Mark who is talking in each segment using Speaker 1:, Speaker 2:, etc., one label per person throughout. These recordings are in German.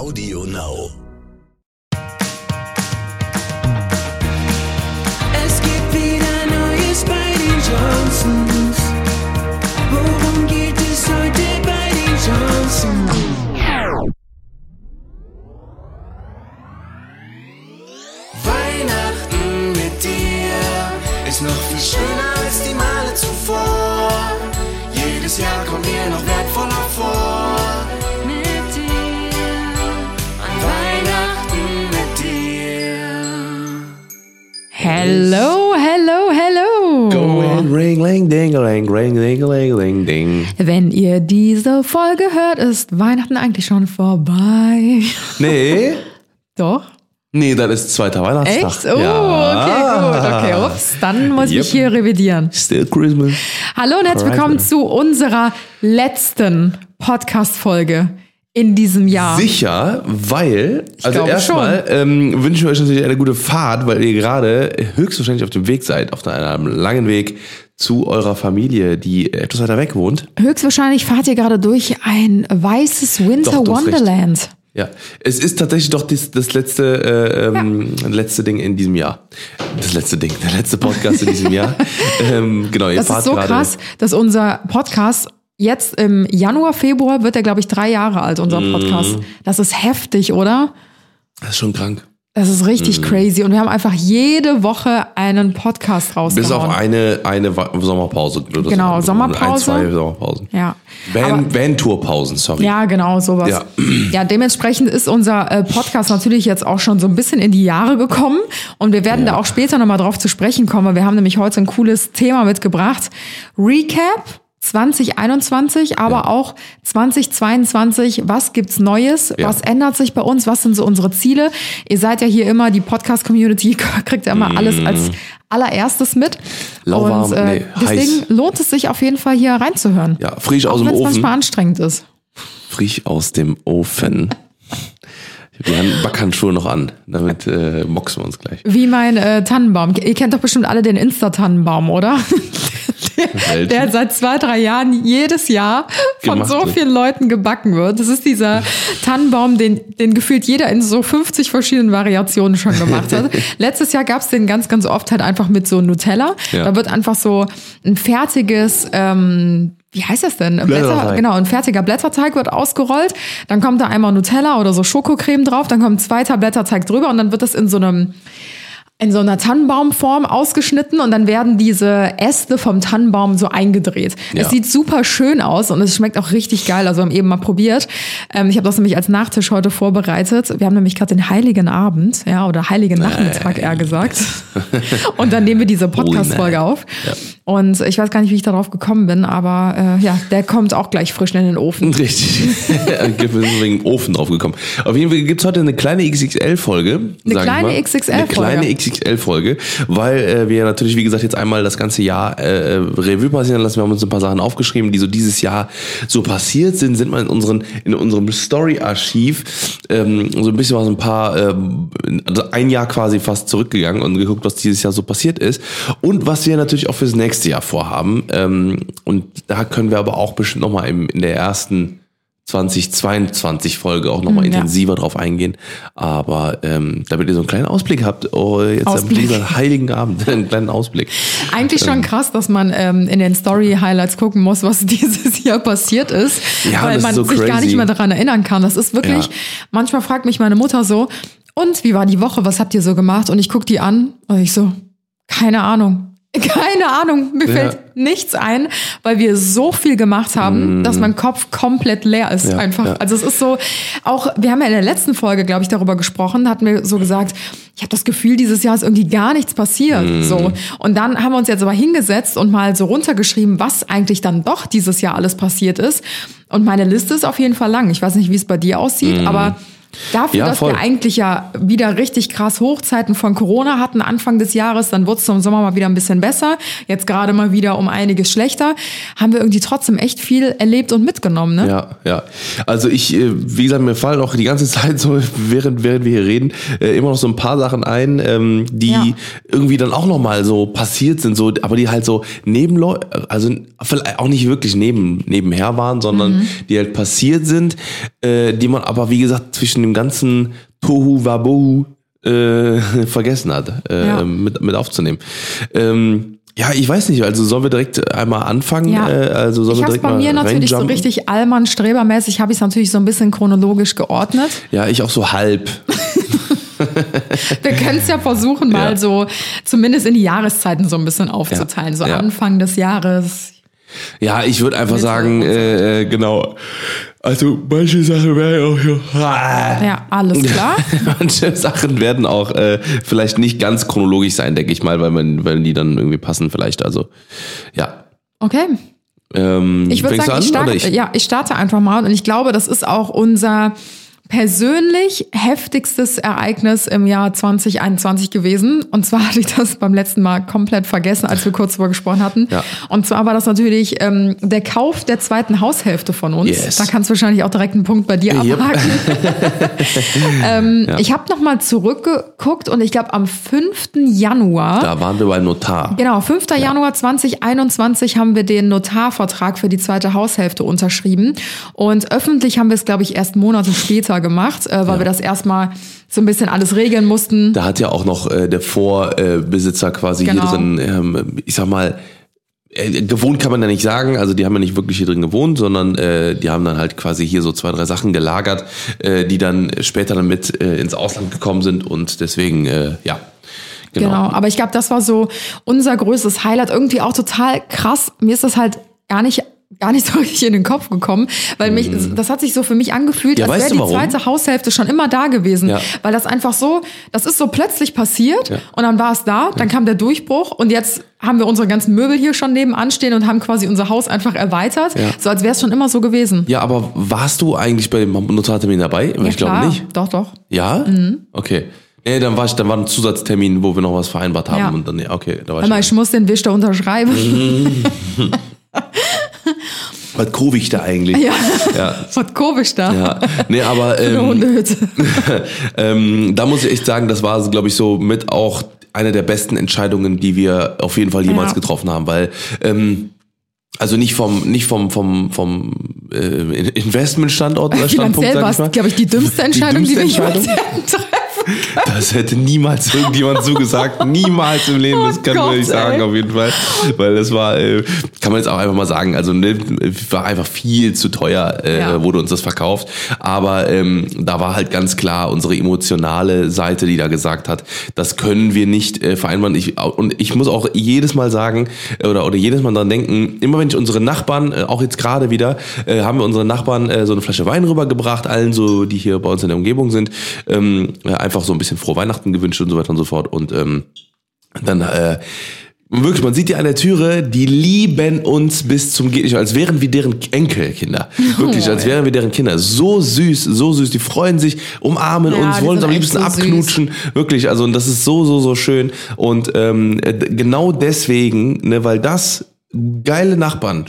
Speaker 1: Audio Now.
Speaker 2: Es gibt wieder Neues bei den Johnsons. Worum geht es heute bei den Johnsons? Weihnachten mit dir ist noch viel schöner als die Male zuvor. Jedes Jahr kommt dir noch wertvoller vor.
Speaker 3: Hello, hello, hello.
Speaker 4: Go and ring, ling, ding, ling, ring, ding, ling, ling, ding.
Speaker 3: Wenn ihr diese Folge hört, ist Weihnachten eigentlich schon vorbei.
Speaker 4: Nee,
Speaker 3: Doch?
Speaker 4: nee, das ist zweiter Weihnachtstag.
Speaker 3: Echt? Oh, okay, gut. Okay, ups. Dann muss ich
Speaker 4: Yep.
Speaker 3: mich hier revidieren.
Speaker 4: Still Christmas.
Speaker 3: Hallo und herzlich willkommen zu unserer letzten Podcast-Folge in diesem Jahr.
Speaker 4: Sicher, weil, also
Speaker 3: glaube
Speaker 4: erstmal ähm, wünschen wir euch natürlich eine gute Fahrt, weil ihr gerade höchstwahrscheinlich auf dem Weg seid, auf einem langen Weg zu eurer Familie, die etwas weiter weg wohnt.
Speaker 3: Höchstwahrscheinlich fahrt ihr gerade durch ein weißes Winter
Speaker 4: Doch, hast recht.
Speaker 3: Wonderland.
Speaker 4: Ja, es ist tatsächlich doch das, das letzte, äh, ähm, letzte Ding in diesem Jahr. Das letzte Ding, der letzte Podcast in diesem Jahr. ähm, genau, ihr
Speaker 3: Das
Speaker 4: fahrt
Speaker 3: ist so
Speaker 4: gerade.
Speaker 3: krass, dass unser Podcast jetzt im Januar, Februar wird er, glaube ich, drei Jahre alt, unser
Speaker 4: Mhm.
Speaker 3: Podcast. Das ist heftig, oder?
Speaker 4: Das ist schon krank.
Speaker 3: Das ist richtig
Speaker 4: Mhm.
Speaker 3: crazy. Und wir haben einfach jede Woche einen Podcast rausgehauen.
Speaker 4: Bis auf eine, eine Sommerpause.
Speaker 3: Genau,
Speaker 4: so.
Speaker 3: Sommerpause.
Speaker 4: Ein, zwei Sommerpausen.
Speaker 3: Ja.
Speaker 4: Van, Van-Tour-Pausen, sorry.
Speaker 3: Ja, genau, sowas.
Speaker 4: Ja.
Speaker 3: Ja, dementsprechend ist unser äh, Podcast natürlich jetzt auch schon so ein bisschen in die Jahre gekommen. Und wir werden da auch später nochmal drauf zu sprechen kommen. Wir haben nämlich heute ein cooles Thema mitgebracht. Recap 2021, aber auch 2022. Was gibt's Neues?
Speaker 4: Ja.
Speaker 3: Was ändert sich bei uns? Was sind so unsere Ziele? Ihr seid ja hier immer, die Podcast-Community kriegt ja immer alles als allererstes mit.
Speaker 4: Lauwarm,
Speaker 3: Und äh,
Speaker 4: nee,
Speaker 3: deswegen
Speaker 4: heiß.
Speaker 3: lohnt es sich auf jeden Fall hier reinzuhören.
Speaker 4: Ja, frisch
Speaker 3: Auch
Speaker 4: aus dem
Speaker 3: wenn es
Speaker 4: Ofen.
Speaker 3: manchmal anstrengend ist.
Speaker 4: Frisch aus dem Ofen. Ich habe die Hand- Backhandschuhe noch an. Damit äh, boxen wir uns gleich.
Speaker 3: Wie mein äh, Tannenbaum. Ihr kennt doch bestimmt alle den Insta-Tannenbaum, oder? der, der seit zwei, drei Jahren jedes Jahr von
Speaker 4: Gemacht
Speaker 3: so vielen Leuten gebacken wird. Das ist dieser Tannenbaum, den, den gefühlt jeder in so 50 verschiedenen Variationen schon gemacht hat. Letztes Jahr gab's den ganz, ganz oft halt einfach mit so Nutella.
Speaker 4: Ja.
Speaker 3: Da wird einfach so ein fertiges... Ähm, wie heißt das denn? Blätter, genau, ein fertiger Blätterteig wird ausgerollt. Dann kommt da einmal Nutella oder so Schokocreme drauf. Dann kommt ein zweiter Blätterteig drüber und dann wird das in so einem in so einer Tannenbaumform ausgeschnitten und dann werden diese Äste vom Tannenbaum so eingedreht.
Speaker 4: Ja.
Speaker 3: Es sieht super schön aus und es schmeckt auch richtig geil. Also wir haben eben mal probiert. Ähm, ich habe das nämlich als Nachtisch heute vorbereitet. Wir haben nämlich gerade den Heiligen Abend, ja, oder Heiligen Nachmittag eher gesagt. und dann nehmen wir diese Podcast-Folge auf. Und ich weiß gar nicht, wie ich darauf gekommen bin, aber äh, ja, der kommt auch gleich frisch in den Ofen.
Speaker 4: Richtig. wir sind wegen dem Ofen drauf gekommen. Auf jeden Fall gibt's heute eine kleine XXL-Folge.
Speaker 3: Eine kleine. XXL-Folge.
Speaker 4: XXL-Folge, weil äh, wir natürlich, wie gesagt, jetzt einmal das ganze Jahr äh, Revue passieren lassen. Wir haben uns ein paar Sachen aufgeschrieben, die so dieses Jahr so passiert sind, sind mal in, unseren, in unserem Story-Archiv ähm, so ein bisschen was ein paar, ähm, also ein Jahr quasi fast zurückgegangen und geguckt, was dieses Jahr so passiert ist. Und was wir natürlich auch fürs nächste Jahr vorhaben. Ähm, und da können wir aber auch bestimmt nochmal in der ersten 2022 Folge auch nochmal
Speaker 3: Mhm, ja.
Speaker 4: intensiver drauf eingehen. Aber ähm, damit ihr so einen kleinen Ausblick habt, oh, jetzt
Speaker 3: Ausblick.
Speaker 4: am dieser heiligen Abend, einen kleinen Ausblick.
Speaker 3: Eigentlich
Speaker 4: Ähm.
Speaker 3: schon krass, dass man ähm, in den Story-Highlights gucken muss, was dieses Jahr passiert ist,
Speaker 4: Ja,
Speaker 3: weil man
Speaker 4: so
Speaker 3: sich gar
Speaker 4: crazy.
Speaker 3: nicht mehr daran erinnern kann. Das ist wirklich,
Speaker 4: Ja.
Speaker 3: manchmal fragt mich meine Mutter so, und wie war die Woche, was habt ihr so gemacht? Und ich guck die an und ich so, keine Ahnung. Keine Ahnung, mir
Speaker 4: Ja.
Speaker 3: fällt nichts ein, weil wir so viel gemacht haben, dass mein Kopf komplett leer ist.
Speaker 4: Ja,
Speaker 3: einfach.
Speaker 4: ja.
Speaker 3: Also es ist so, auch wir haben ja in der letzten Folge, glaube ich, darüber gesprochen, hatten wir so gesagt, ich habe das Gefühl, dieses Jahr ist irgendwie gar nichts passiert.
Speaker 4: Mhm.
Speaker 3: So. Und dann haben wir uns jetzt aber hingesetzt und mal so runtergeschrieben, was eigentlich dann doch dieses Jahr alles passiert ist. Und meine Liste ist auf jeden Fall lang. Ich weiß nicht, wie es bei dir aussieht, aber Dafür.
Speaker 4: Ja,
Speaker 3: dass wir eigentlich ja wieder richtig krass Hochzeiten von Corona hatten Anfang des Jahres, dann wurde es zum Sommer mal wieder ein bisschen besser, jetzt gerade mal wieder um einiges schlechter, haben wir irgendwie trotzdem echt viel erlebt und mitgenommen, ne?
Speaker 4: Ja, ja. Also ich, äh, wie gesagt, mir fallen auch die ganze Zeit so, während, während wir hier reden, äh, immer noch so ein paar Sachen ein, ähm, die
Speaker 3: Ja.
Speaker 4: irgendwie dann auch nochmal so passiert sind, so, aber die halt so nebenläu also vielleicht auch nicht wirklich neben, nebenher waren, sondern
Speaker 3: Mhm.
Speaker 4: die halt passiert sind, äh, die man aber, wie gesagt, zwischen zwischen dem ganzen Tohu Wabohu äh, vergessen hat, äh,
Speaker 3: Ja.
Speaker 4: mit, mit aufzunehmen. Ähm, ja, ich weiß nicht, also sollen wir direkt einmal anfangen?
Speaker 3: Ja.
Speaker 4: Äh, also sollen
Speaker 3: Ich habe bei mir natürlich so richtig Allmann Strebermäßig habe ich es natürlich so ein bisschen chronologisch geordnet.
Speaker 4: Ja, ich auch so halb.
Speaker 3: Wir können es ja versuchen, mal
Speaker 4: Ja.
Speaker 3: so zumindest in die Jahreszeiten so ein bisschen aufzuteilen. So. Anfang des Jahres.
Speaker 4: Ja, ich würde einfach sagen, äh, äh, genau. Also manche Sachen werden auch so.
Speaker 3: Ja, alles klar.
Speaker 4: Manche Sachen werden auch äh, vielleicht nicht ganz chronologisch sein, denke ich mal, weil man, weil die dann irgendwie passen vielleicht. Also ja.
Speaker 3: Okay.
Speaker 4: Ähm,
Speaker 3: Ich würde sagen,
Speaker 4: du
Speaker 3: ich
Speaker 4: an,
Speaker 3: starte,
Speaker 4: oder ich?
Speaker 3: ja, ich starte einfach mal und ich glaube, das ist auch unser persönlich heftigstes Ereignis im Jahr 2021 gewesen. Und zwar hatte ich das beim letzten Mal komplett vergessen, als wir kurz darüber gesprochen hatten.
Speaker 4: Ja.
Speaker 3: Und zwar war das natürlich ähm, der Kauf der zweiten Haushälfte von uns.
Speaker 4: Yes.
Speaker 3: Da kannst du wahrscheinlich auch direkt einen Punkt bei dir
Speaker 4: Yep.
Speaker 3: abhaken. ähm,
Speaker 4: Ja.
Speaker 3: Ich habe nochmal zurückgeguckt und ich glaube am 5. Januar
Speaker 4: Da waren wir beim Notar.
Speaker 3: Genau, 5. Januar 2021 haben wir den Notarvertrag für die zweite Haushälfte unterschrieben. Und öffentlich haben wir es, glaube ich, erst Monate später gemacht, äh, weil wir das erstmal so ein bisschen alles regeln mussten.
Speaker 4: Da hat ja auch noch äh, der Vorbesitzer quasi
Speaker 3: Genau.
Speaker 4: hier drin, ähm, ich sag mal, äh, gewohnt kann man ja nicht sagen, also die haben ja nicht wirklich hier drin gewohnt, sondern äh, die haben dann halt quasi hier so zwei, drei Sachen gelagert, äh, die dann später dann mit äh, ins Ausland gekommen sind und deswegen, äh, ja.
Speaker 3: Genau.
Speaker 4: Genau.
Speaker 3: aber ich glaube, das war so unser größtes Highlight. Irgendwie auch total krass. Mir ist das halt gar nicht gar nicht so richtig in den Kopf gekommen, weil mich, das hat sich so für mich angefühlt,
Speaker 4: Mhm. Ja,
Speaker 3: als wäre die
Speaker 4: warum?
Speaker 3: zweite Haushälfte schon immer da gewesen,
Speaker 4: Ja.
Speaker 3: weil das einfach so, das ist so plötzlich passiert
Speaker 4: Ja.
Speaker 3: und dann war es da, dann kam der Durchbruch und jetzt haben wir unsere ganzen Möbel hier schon nebenan stehen und haben quasi unser Haus einfach erweitert, so als wäre es schon immer so gewesen.
Speaker 4: Ja, aber warst du eigentlich bei dem Notartermin dabei? Ich glaube nicht.
Speaker 3: Doch, doch.
Speaker 4: Ja? Okay. Nee, dann war ich, dann war ein Zusatztermin, wo wir noch was vereinbart haben
Speaker 3: Ja.
Speaker 4: und dann, okay, da war
Speaker 3: Hör mal,
Speaker 4: ich.
Speaker 3: ich muss den Wisch da unterschreiben.
Speaker 4: Was Covid da eigentlich?
Speaker 3: ja.
Speaker 4: Ja.
Speaker 3: Was komisch da.
Speaker 4: Ja, nee, aber
Speaker 3: Eine
Speaker 4: ähm, ähm, da muss ich echt sagen, das war, glaube ich, so mit auch eine der besten Entscheidungen, die wir auf jeden Fall jemals
Speaker 3: Ja.
Speaker 4: getroffen haben, weil ähm, also nicht vom nicht vom vom vom äh, Investmentstandort oder Standpunkt,
Speaker 3: Finanziell
Speaker 4: sag
Speaker 3: war
Speaker 4: ich mal.
Speaker 3: es, glaube ich, die dümmste Entscheidung, die,
Speaker 4: dümmste
Speaker 3: wir jemals
Speaker 4: Das hätte niemals irgendjemand zugesagt. Niemals im Leben. Das
Speaker 3: Oh
Speaker 4: kann man nicht sagen,
Speaker 3: ey.
Speaker 4: auf jeden Fall. Weil das war, äh, kann man jetzt auch einfach mal sagen, also ne, war einfach viel zu teuer, äh,
Speaker 3: Ja.
Speaker 4: wurde uns das verkauft. Aber ähm, da war halt ganz klar unsere emotionale Seite, die da gesagt hat, das können wir nicht äh, vereinbaren. Ich, und ich muss auch jedes Mal sagen, äh, oder, oder jedes Mal dran denken, immer wenn ich unsere Nachbarn, äh, auch jetzt gerade wieder, äh, haben wir unseren Nachbarn äh, so eine Flasche Wein rübergebracht, allen so, die hier bei uns in der Umgebung sind, ähm, äh, einfach so ein bisschen frohe Weihnachten gewünscht und so weiter und so fort. Und ähm, dann äh, wirklich, man sieht die an der Türe, die lieben uns bis zum geht nicht, als wären wir deren Enkelkinder. Wirklich, als wären wir deren Kinder. So süß, so süß. Die freuen sich, umarmen
Speaker 3: Ja,
Speaker 4: uns, wollen uns am liebsten
Speaker 3: so süß.
Speaker 4: abknutschen. Wirklich, also und das ist so, so, so schön. Und ähm, äh, genau deswegen, ne, weil das geile Nachbarn,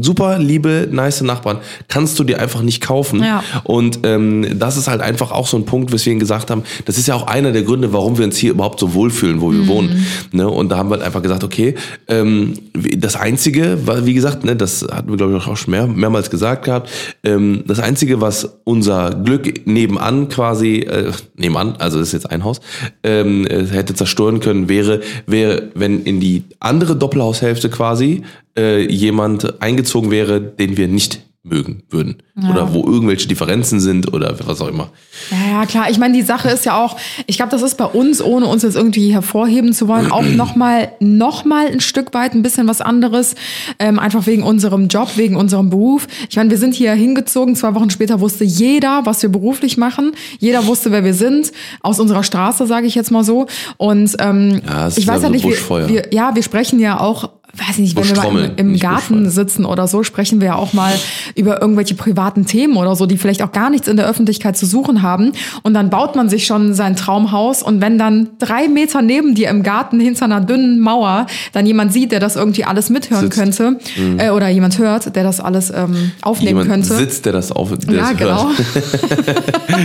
Speaker 4: super liebe, nice Nachbarn, kannst du dir einfach nicht kaufen.
Speaker 3: Ja.
Speaker 4: Und ähm, das ist halt einfach auch so ein Punkt, weswegen wir gesagt haben, das ist ja auch einer der Gründe, warum wir uns hier überhaupt so wohlfühlen, wo wir wohnen. Ne? Und da haben wir halt einfach gesagt, okay, ähm, das Einzige, wie gesagt, ne, das hatten wir, glaube ich, auch schon mehr, mehrmals gesagt gehabt, ähm, das Einzige, was unser Glück nebenan quasi, äh, nebenan, also das ist jetzt ein Haus, ähm, äh, hätte zerstören können, wäre, wäre, wenn in die andere Doppelhaushälfte quasi äh, jemand eingezogen wäre, den wir nicht mögen würden. Oder wo irgendwelche Differenzen sind oder was auch immer.
Speaker 3: Ja, ja, klar. Ich meine, die Sache ist ja auch, ich glaube, das ist bei uns, ohne uns jetzt irgendwie hervorheben zu wollen, auch nochmal noch mal ein Stück weit ein bisschen was anderes. Ähm, einfach wegen unserem Job, wegen unserem Beruf. Ich meine, wir sind hier hingezogen. Zwei Wochen später wusste jeder, was wir beruflich machen. Jeder wusste, wer wir sind. Aus unserer Straße, sage ich jetzt mal so. Und ähm,
Speaker 4: Ja,
Speaker 3: ich weiß ja nicht, wir, wir, ja, wir sprechen ja auch weiß nicht, wenn wir im, im Garten sitzen oder so, sprechen wir ja auch mal über irgendwelche privaten Themen oder so, die vielleicht auch gar nichts in der Öffentlichkeit zu suchen haben. Und dann baut man sich schon sein Traumhaus und wenn dann drei Meter neben dir im Garten hinter einer dünnen Mauer dann jemand sieht, der das irgendwie alles mithören
Speaker 4: Sitzt. Mhm.
Speaker 3: könnte, äh, oder jemand hört, der das alles ähm, aufnehmen
Speaker 4: Jemand
Speaker 3: könnte.
Speaker 4: sitzt, der das auf. Der
Speaker 3: ja, genau.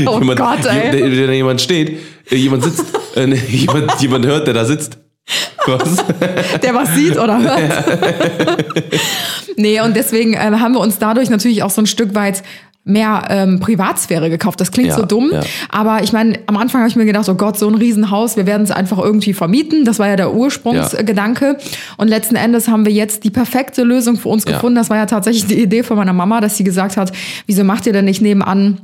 Speaker 3: Oh
Speaker 4: jemand,
Speaker 3: Gott, ey.
Speaker 4: Der, der, der jemand steht, äh, jemand sitzt, äh, jemand, jemand hört, der da sitzt. Was?
Speaker 3: der was sieht oder hört. nee, und deswegen äh, haben wir uns dadurch natürlich auch so ein Stück weit mehr ähm, Privatsphäre gekauft. Das klingt
Speaker 4: Ja,
Speaker 3: so dumm,
Speaker 4: ja.
Speaker 3: aber ich meine, am Anfang habe ich mir gedacht, oh Gott, so ein Riesenhaus, wir werden es einfach irgendwie vermieten. Das war ja der Ursprungsgedanke. Und letzten Endes haben wir jetzt die perfekte Lösung für uns
Speaker 4: Ja.
Speaker 3: gefunden. Das war ja tatsächlich die Idee von meiner Mama, dass sie gesagt hat, wieso macht ihr denn nicht nebenan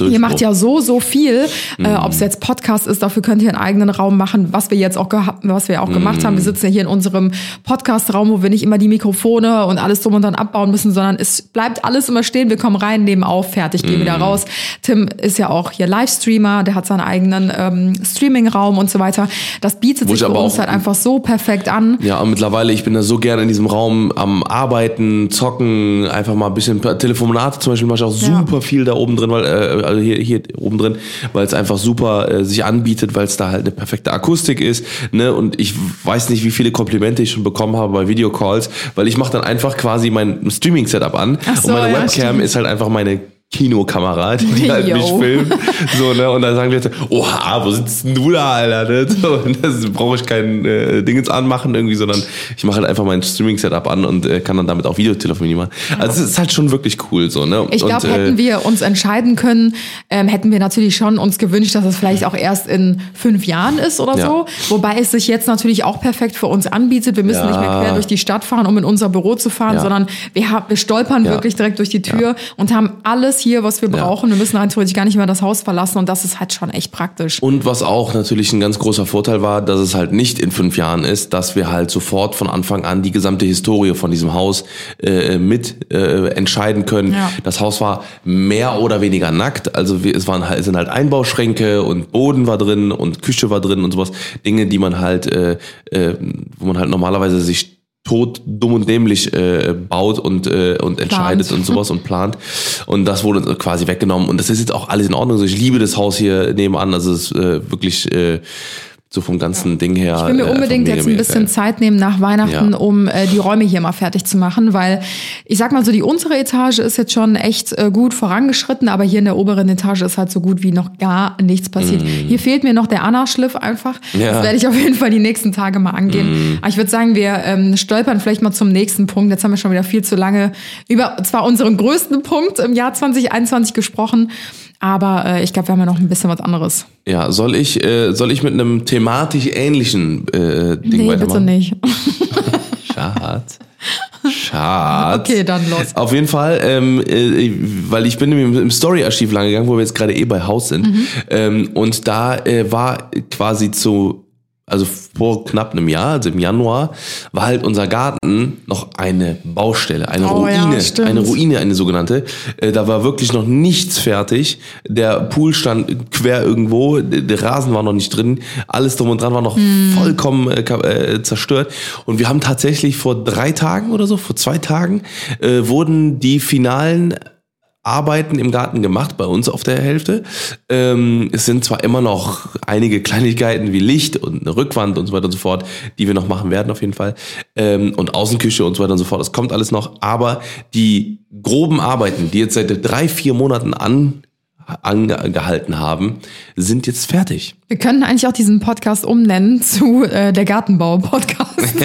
Speaker 3: Ihr macht ja so, so viel, äh,
Speaker 4: Mhm.
Speaker 3: ob es jetzt Podcast ist, dafür könnt ihr einen eigenen Raum machen, was wir jetzt auch gehabt, was wir auch gemacht haben. Wir
Speaker 4: Mhm.
Speaker 3: sitzen ja hier in unserem Podcast-Raum, wo wir nicht immer die Mikrofone und alles drum und dann abbauen müssen, sondern es bleibt alles immer stehen. Wir kommen rein, nehmen auf, fertig, gehen
Speaker 4: Mhm.
Speaker 3: wieder raus. Tim ist ja auch hier Livestreamer, der hat seinen eigenen ähm, Streaming-Raum und so weiter. Das bietet
Speaker 4: Wo
Speaker 3: sich
Speaker 4: ich
Speaker 3: für uns halt einfach so perfekt an.
Speaker 4: Ja, und mittlerweile, ich bin da so gerne in diesem Raum am Arbeiten, Zocken, einfach mal ein bisschen Telefonate zum Beispiel mache ich auch
Speaker 3: Ja.
Speaker 4: super viel da oben drin, weil, äh, also hier, hier oben drin, weil es einfach super äh, sich anbietet, weil es da halt eine perfekte Akustik ist, ne, und ich weiß nicht, wie viele Komplimente ich schon bekommen habe bei Videocalls, weil ich mache dann einfach quasi mein Streaming-Setup an
Speaker 3: so,
Speaker 4: und meine
Speaker 3: ja,
Speaker 4: Webcam
Speaker 3: stimmt.
Speaker 4: ist halt einfach meine Kinokamera, die, die halt mich filmt. So, ne? Und dann sagen Leute, oha, wo sitzt denn du da, Alter? Ne? So, und das brauche ich kein äh, Dingens anmachen irgendwie, sondern ich mache halt einfach mein Streaming-Setup an und äh, kann dann damit auch Videotelefonie machen. Also es ist halt schon wirklich cool so, ne?
Speaker 3: Ich glaube,
Speaker 4: äh,
Speaker 3: hätten wir uns entscheiden können, ähm, hätten wir natürlich schon uns gewünscht, dass es vielleicht auch erst in fünf Jahren ist oder
Speaker 4: Ja.
Speaker 3: so. Wobei es sich jetzt natürlich auch perfekt für uns anbietet. Wir müssen
Speaker 4: Ja.
Speaker 3: nicht mehr quer durch die Stadt fahren, um in unser Büro zu fahren,
Speaker 4: Ja.
Speaker 3: sondern wir, wir stolpern wirklich direkt durch die Tür und haben alles hier, was wir
Speaker 4: Ja.
Speaker 3: brauchen. Wir müssen theoretisch gar nicht mehr das Haus verlassen und das ist halt schon echt praktisch.
Speaker 4: Und was auch natürlich ein ganz großer Vorteil war, dass es halt nicht in fünf Jahren ist, dass wir halt sofort von Anfang an die gesamte Historie von diesem Haus äh, mit äh, entscheiden können.
Speaker 3: Ja.
Speaker 4: Das Haus war mehr oder weniger nackt, also wir, es waren halt, es sind halt Einbauschränke und Boden war drin und Küche war drin und sowas. Dinge, die man halt, äh, äh, wo man halt normalerweise sich tot, dumm und dämlich äh, baut und, äh, und entscheidet und sowas und plant. Und das wurde quasi weggenommen. Und das ist jetzt auch alles in Ordnung. Also ich liebe das Haus hier nebenan. Also es ist äh, wirklich äh, so vom ganzen Ding her.
Speaker 3: Ich will mir
Speaker 4: äh,
Speaker 3: unbedingt jetzt ein bisschen
Speaker 4: geil.
Speaker 3: Zeit nehmen nach Weihnachten,
Speaker 4: Ja.
Speaker 3: um äh, die Räume hier mal fertig zu machen, weil ich sag mal so, die untere Etage ist jetzt schon echt äh, gut vorangeschritten, aber hier in der oberen Etage ist halt so gut wie noch gar nichts passiert. Hier fehlt mir noch der Anna-Schliff einfach.
Speaker 4: Mm. Ja. Mm.
Speaker 3: Das werde ich auf jeden Fall die nächsten Tage mal angehen. Aber ich würde sagen, wir ähm, stolpern vielleicht mal zum nächsten Punkt. Jetzt haben wir schon wieder viel zu lange über zwar unseren größten Punkt im Jahr 2021 gesprochen, aber äh, ich glaube, wir haben ja noch ein bisschen was anderes.
Speaker 4: Ja, soll ich, äh, soll ich mit einem thematisch ähnlichen äh, Ding
Speaker 3: Nee, bitte
Speaker 4: weitermachen?
Speaker 3: nicht.
Speaker 4: Schatz. Schatz.
Speaker 3: Okay, dann los.
Speaker 4: Auf jeden Fall, ähm, äh, weil ich bin im, im Story-Archiv lang gegangen, wo wir jetzt gerade eh bei Haus sind.
Speaker 3: Mhm.
Speaker 4: Ähm, und da äh, war quasi zu, also vor knapp einem Jahr, also im Januar, war halt unser Garten noch eine Baustelle, eine
Speaker 3: Oh ja,
Speaker 4: Ruine,
Speaker 3: stimmt.
Speaker 4: eine Ruine, eine sogenannte. Äh, da war wirklich noch nichts fertig. Der Pool stand quer irgendwo, der Rasen war noch nicht drin, alles drum und dran war noch
Speaker 3: Hm.
Speaker 4: vollkommen äh, äh, zerstört. Und wir haben tatsächlich vor drei Tagen oder so, vor zwei Tagen, äh, wurden die finalen Arbeiten im Garten gemacht, bei uns auf der Hälfte. Ähm, es sind zwar immer noch einige Kleinigkeiten wie Licht und eine Rückwand und so weiter und so fort, die wir noch machen werden auf jeden Fall. Ähm, und Außenküche und so weiter und so fort. Das kommt alles noch. Aber die groben Arbeiten, die jetzt seit drei, vier Monaten an, angehalten haben, sind jetzt fertig.
Speaker 3: Wir könnten eigentlich auch diesen Podcast umnennen zu äh, der Gartenbau-Podcast.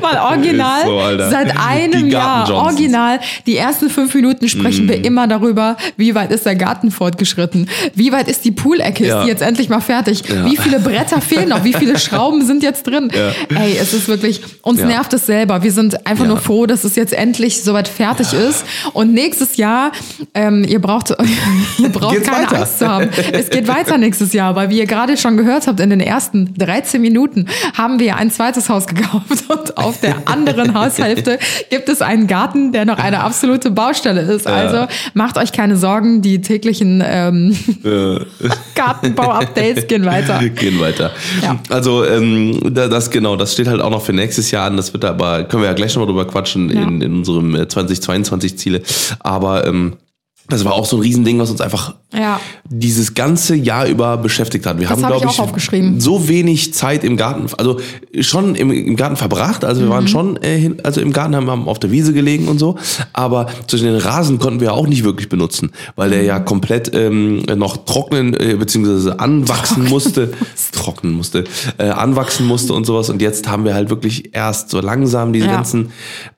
Speaker 3: Weil original,
Speaker 4: so,
Speaker 3: seit einem Jahr, original, die ersten fünf Minuten sprechen
Speaker 4: Mm.
Speaker 3: wir immer darüber, wie weit ist der Garten fortgeschritten, wie weit ist die Poolecke, ist
Speaker 4: Ja.
Speaker 3: die jetzt endlich mal fertig,
Speaker 4: Ja.
Speaker 3: wie viele Bretter fehlen noch, wie viele Schrauben sind jetzt drin. Ey, es ist wirklich, uns
Speaker 4: Ja.
Speaker 3: nervt es selber. Wir sind einfach
Speaker 4: Ja.
Speaker 3: nur froh, dass es jetzt endlich soweit fertig ist. Und nächstes Jahr, ähm, ihr braucht, ihr braucht
Speaker 4: Geht's
Speaker 3: keine
Speaker 4: weiter.
Speaker 3: Angst zu haben. Es geht weiter nächstes Jahr, weil wie ihr gerade schon gehört habt, in den ersten 13 Minuten haben wir ein zweites Haus gekauft und auf der anderen Haushälfte gibt es einen Garten, der noch eine absolute Baustelle ist. Also macht euch keine Sorgen, die täglichen ähm, Gartenbau-Updates gehen weiter.
Speaker 4: Gehen weiter.
Speaker 3: Ja.
Speaker 4: Also ähm, da- das genau, das steht halt auch noch für nächstes Jahr an. Das wird aber können wir ja gleich noch mal drüber quatschen
Speaker 3: Ja.
Speaker 4: in, in unserem äh, 2022 Ziele. Aber ähm, das war auch so ein Riesending, was uns einfach
Speaker 3: Ja.
Speaker 4: dieses ganze Jahr über beschäftigt hat. Wir haben,
Speaker 3: hab ich
Speaker 4: glaube
Speaker 3: auch aufgeschrieben.
Speaker 4: so wenig Zeit im Garten, also schon im, im Garten verbracht. Also wir
Speaker 3: Mhm.
Speaker 4: waren schon, äh, hin, also im Garten haben, haben auf der Wiese gelegen und so. Aber zwischen den Rasen konnten wir auch nicht wirklich benutzen, weil der ja komplett ähm, noch trocknen äh, beziehungsweise anwachsen musste, trocknen musste, äh, anwachsen musste und sowas. Und jetzt haben wir halt wirklich erst so langsam diese
Speaker 3: Ja.
Speaker 4: ganzen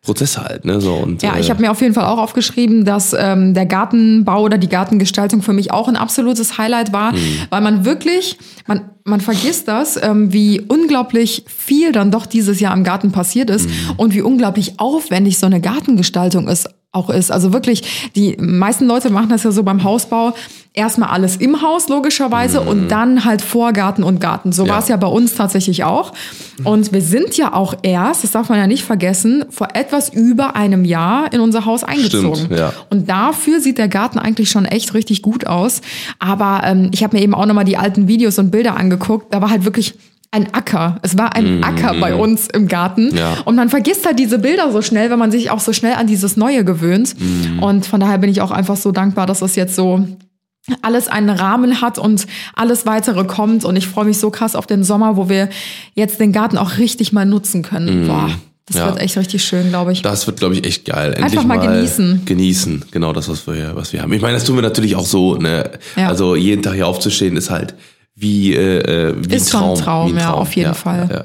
Speaker 4: Prozesse halt. Ne, so und
Speaker 3: Ja, ich
Speaker 4: äh,
Speaker 3: habe mir auf jeden Fall auch aufgeschrieben, dass ähm, der Gartenbau oder die Gartengestaltung für mich auch ein absolutes Highlight war,
Speaker 4: Hm.
Speaker 3: weil man wirklich, man, man vergisst das, ähm, wie unglaublich viel dann doch dieses Jahr im Garten passiert ist
Speaker 4: Hm.
Speaker 3: und wie unglaublich aufwendig so eine Gartengestaltung ist auch ist. Also wirklich, die meisten Leute machen das ja so beim Hausbau. Erstmal alles im Haus, logischerweise, und dann halt Vorgarten und Garten. So.
Speaker 4: Ja.
Speaker 3: war es ja bei uns tatsächlich auch. Und wir sind ja auch erst, das darf man ja nicht vergessen, vor etwas über einem Jahr in unser Haus eingezogen.
Speaker 4: Stimmt, ja.
Speaker 3: Und dafür sieht der Garten eigentlich schon echt richtig gut aus. Aber ähm, ich habe mir eben auch nochmal die alten Videos und Bilder angeguckt. Da war halt wirklich ein Acker. Es war ein Acker bei uns im Garten.
Speaker 4: Ja.
Speaker 3: Und man vergisst halt diese Bilder so schnell, wenn man sich auch so schnell an dieses Neue gewöhnt.
Speaker 4: Mhm.
Speaker 3: Und von daher bin ich auch einfach so dankbar, dass das jetzt so alles einen Rahmen hat und alles weitere kommt. Und ich freue mich so krass auf den Sommer, wo wir jetzt den Garten auch richtig mal nutzen können. Boah, das.
Speaker 4: Ja.
Speaker 3: wird echt richtig schön, glaube ich.
Speaker 4: Das wird, glaube ich, echt geil. Endlich
Speaker 3: Einfach mal genießen.
Speaker 4: Genießen, genau das, was wir, was wir haben. Ich meine, das tun wir natürlich auch so. Ne?
Speaker 3: Ja.
Speaker 4: Also jeden Tag hier aufzustehen ist halt wie, äh, äh, wie
Speaker 3: Ist
Speaker 4: ein
Speaker 3: schon ein
Speaker 4: Traum.
Speaker 3: Traum,
Speaker 4: wie ein
Speaker 3: ja,
Speaker 4: Traum.
Speaker 3: auf jeden Fall.
Speaker 4: Ja.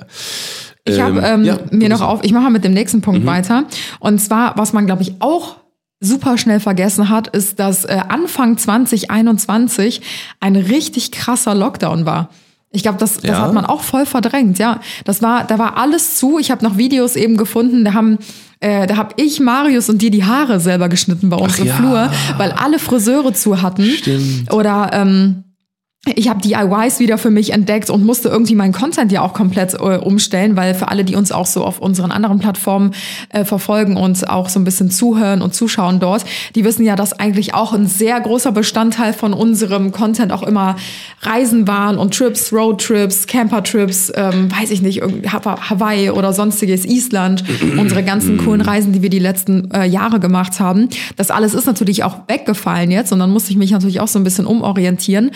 Speaker 3: Ich habe
Speaker 4: Ähm,
Speaker 3: ähm,
Speaker 4: ja,
Speaker 3: mir noch auf, ich mache mit dem nächsten Punkt weiter. Und zwar, was man, glaube ich, auch super schnell vergessen hat, ist, dass äh, Anfang 2021 ein richtig krasser Lockdown war. Ich glaube, das, das
Speaker 4: Ja?
Speaker 3: hat man auch voll verdrängt, ja. Das war, da war alles zu. Ich habe noch Videos eben gefunden, da haben äh, da habe ich Marius und dir die Haare selber geschnitten bei uns
Speaker 4: Ach
Speaker 3: im
Speaker 4: ja.
Speaker 3: Flur, weil alle Friseure zu hatten.
Speaker 4: Stimmt.
Speaker 3: Oder ähm, ich habe DIYs wieder für mich entdeckt und musste irgendwie meinen Content ja auch komplett äh, umstellen, weil für alle, die uns auch so auf unseren anderen Plattformen äh, verfolgen und auch so ein bisschen zuhören und zuschauen dort, die wissen ja, dass eigentlich auch ein sehr großer Bestandteil von unserem Content auch immer Reisen waren und Trips, Roadtrips, Campertrips, ähm, weiß ich nicht, Hawaii oder sonstiges, Island, unsere ganzen coolen Reisen, die wir die letzten äh, Jahre gemacht haben. Das alles ist natürlich auch weggefallen jetzt und dann musste ich mich natürlich auch so ein bisschen umorientieren.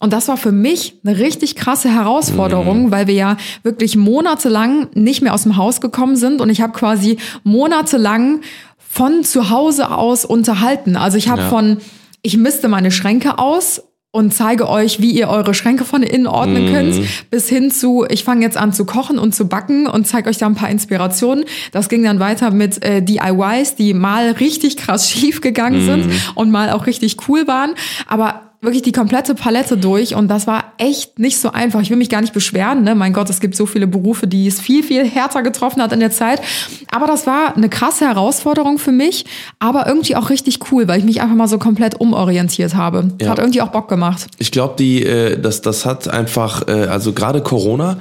Speaker 3: Und das war für mich eine richtig krasse Herausforderung, weil wir ja wirklich monatelang nicht mehr aus dem Haus gekommen sind und ich habe quasi monatelang von zu Hause aus unterhalten. Also ich habe
Speaker 4: Ja.
Speaker 3: von, ich misste meine Schränke aus und zeige euch, wie ihr eure Schränke von innen ordnen könnt, bis hin zu, ich fange jetzt an zu kochen und zu backen und zeige euch da ein paar Inspirationen. Das ging dann weiter mit äh, DIYs, die mal richtig krass schief gegangen sind und mal auch richtig cool waren. Aber wirklich die komplette Palette durch und das war echt nicht so einfach. Ich will mich gar nicht beschweren, ne? Mein Gott, es gibt so viele Berufe, die es viel, viel härter getroffen hat in der Zeit. Aber das war eine krasse Herausforderung für mich, aber irgendwie auch richtig cool, weil ich mich einfach mal so komplett umorientiert habe.
Speaker 4: Ja.
Speaker 3: Hat irgendwie auch Bock gemacht.
Speaker 4: Ich glaube, die, äh, das, das hat einfach, äh, also gerade Corona,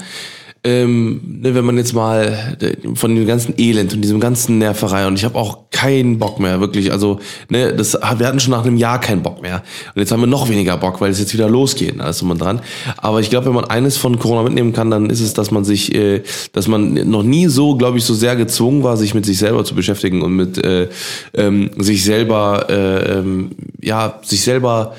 Speaker 4: ähm, ne, wenn man jetzt mal äh, von dem ganzen Elend und diesem ganzen Nerverei und ich habe auch keinen Bock mehr, wirklich. Also, ne, das, wir hatten schon nach einem Jahr keinen Bock mehr. Und jetzt haben wir noch weniger Bock, weil es jetzt wieder losgeht, und alles drum und dran. Aber ich glaube, wenn man eines von Corona mitnehmen kann, dann ist es, dass man sich, äh, dass man noch nie so, glaube ich, so sehr gezwungen war, sich mit sich selber zu beschäftigen und mit äh, ähm, sich selber, äh, ähm, ja, sich selber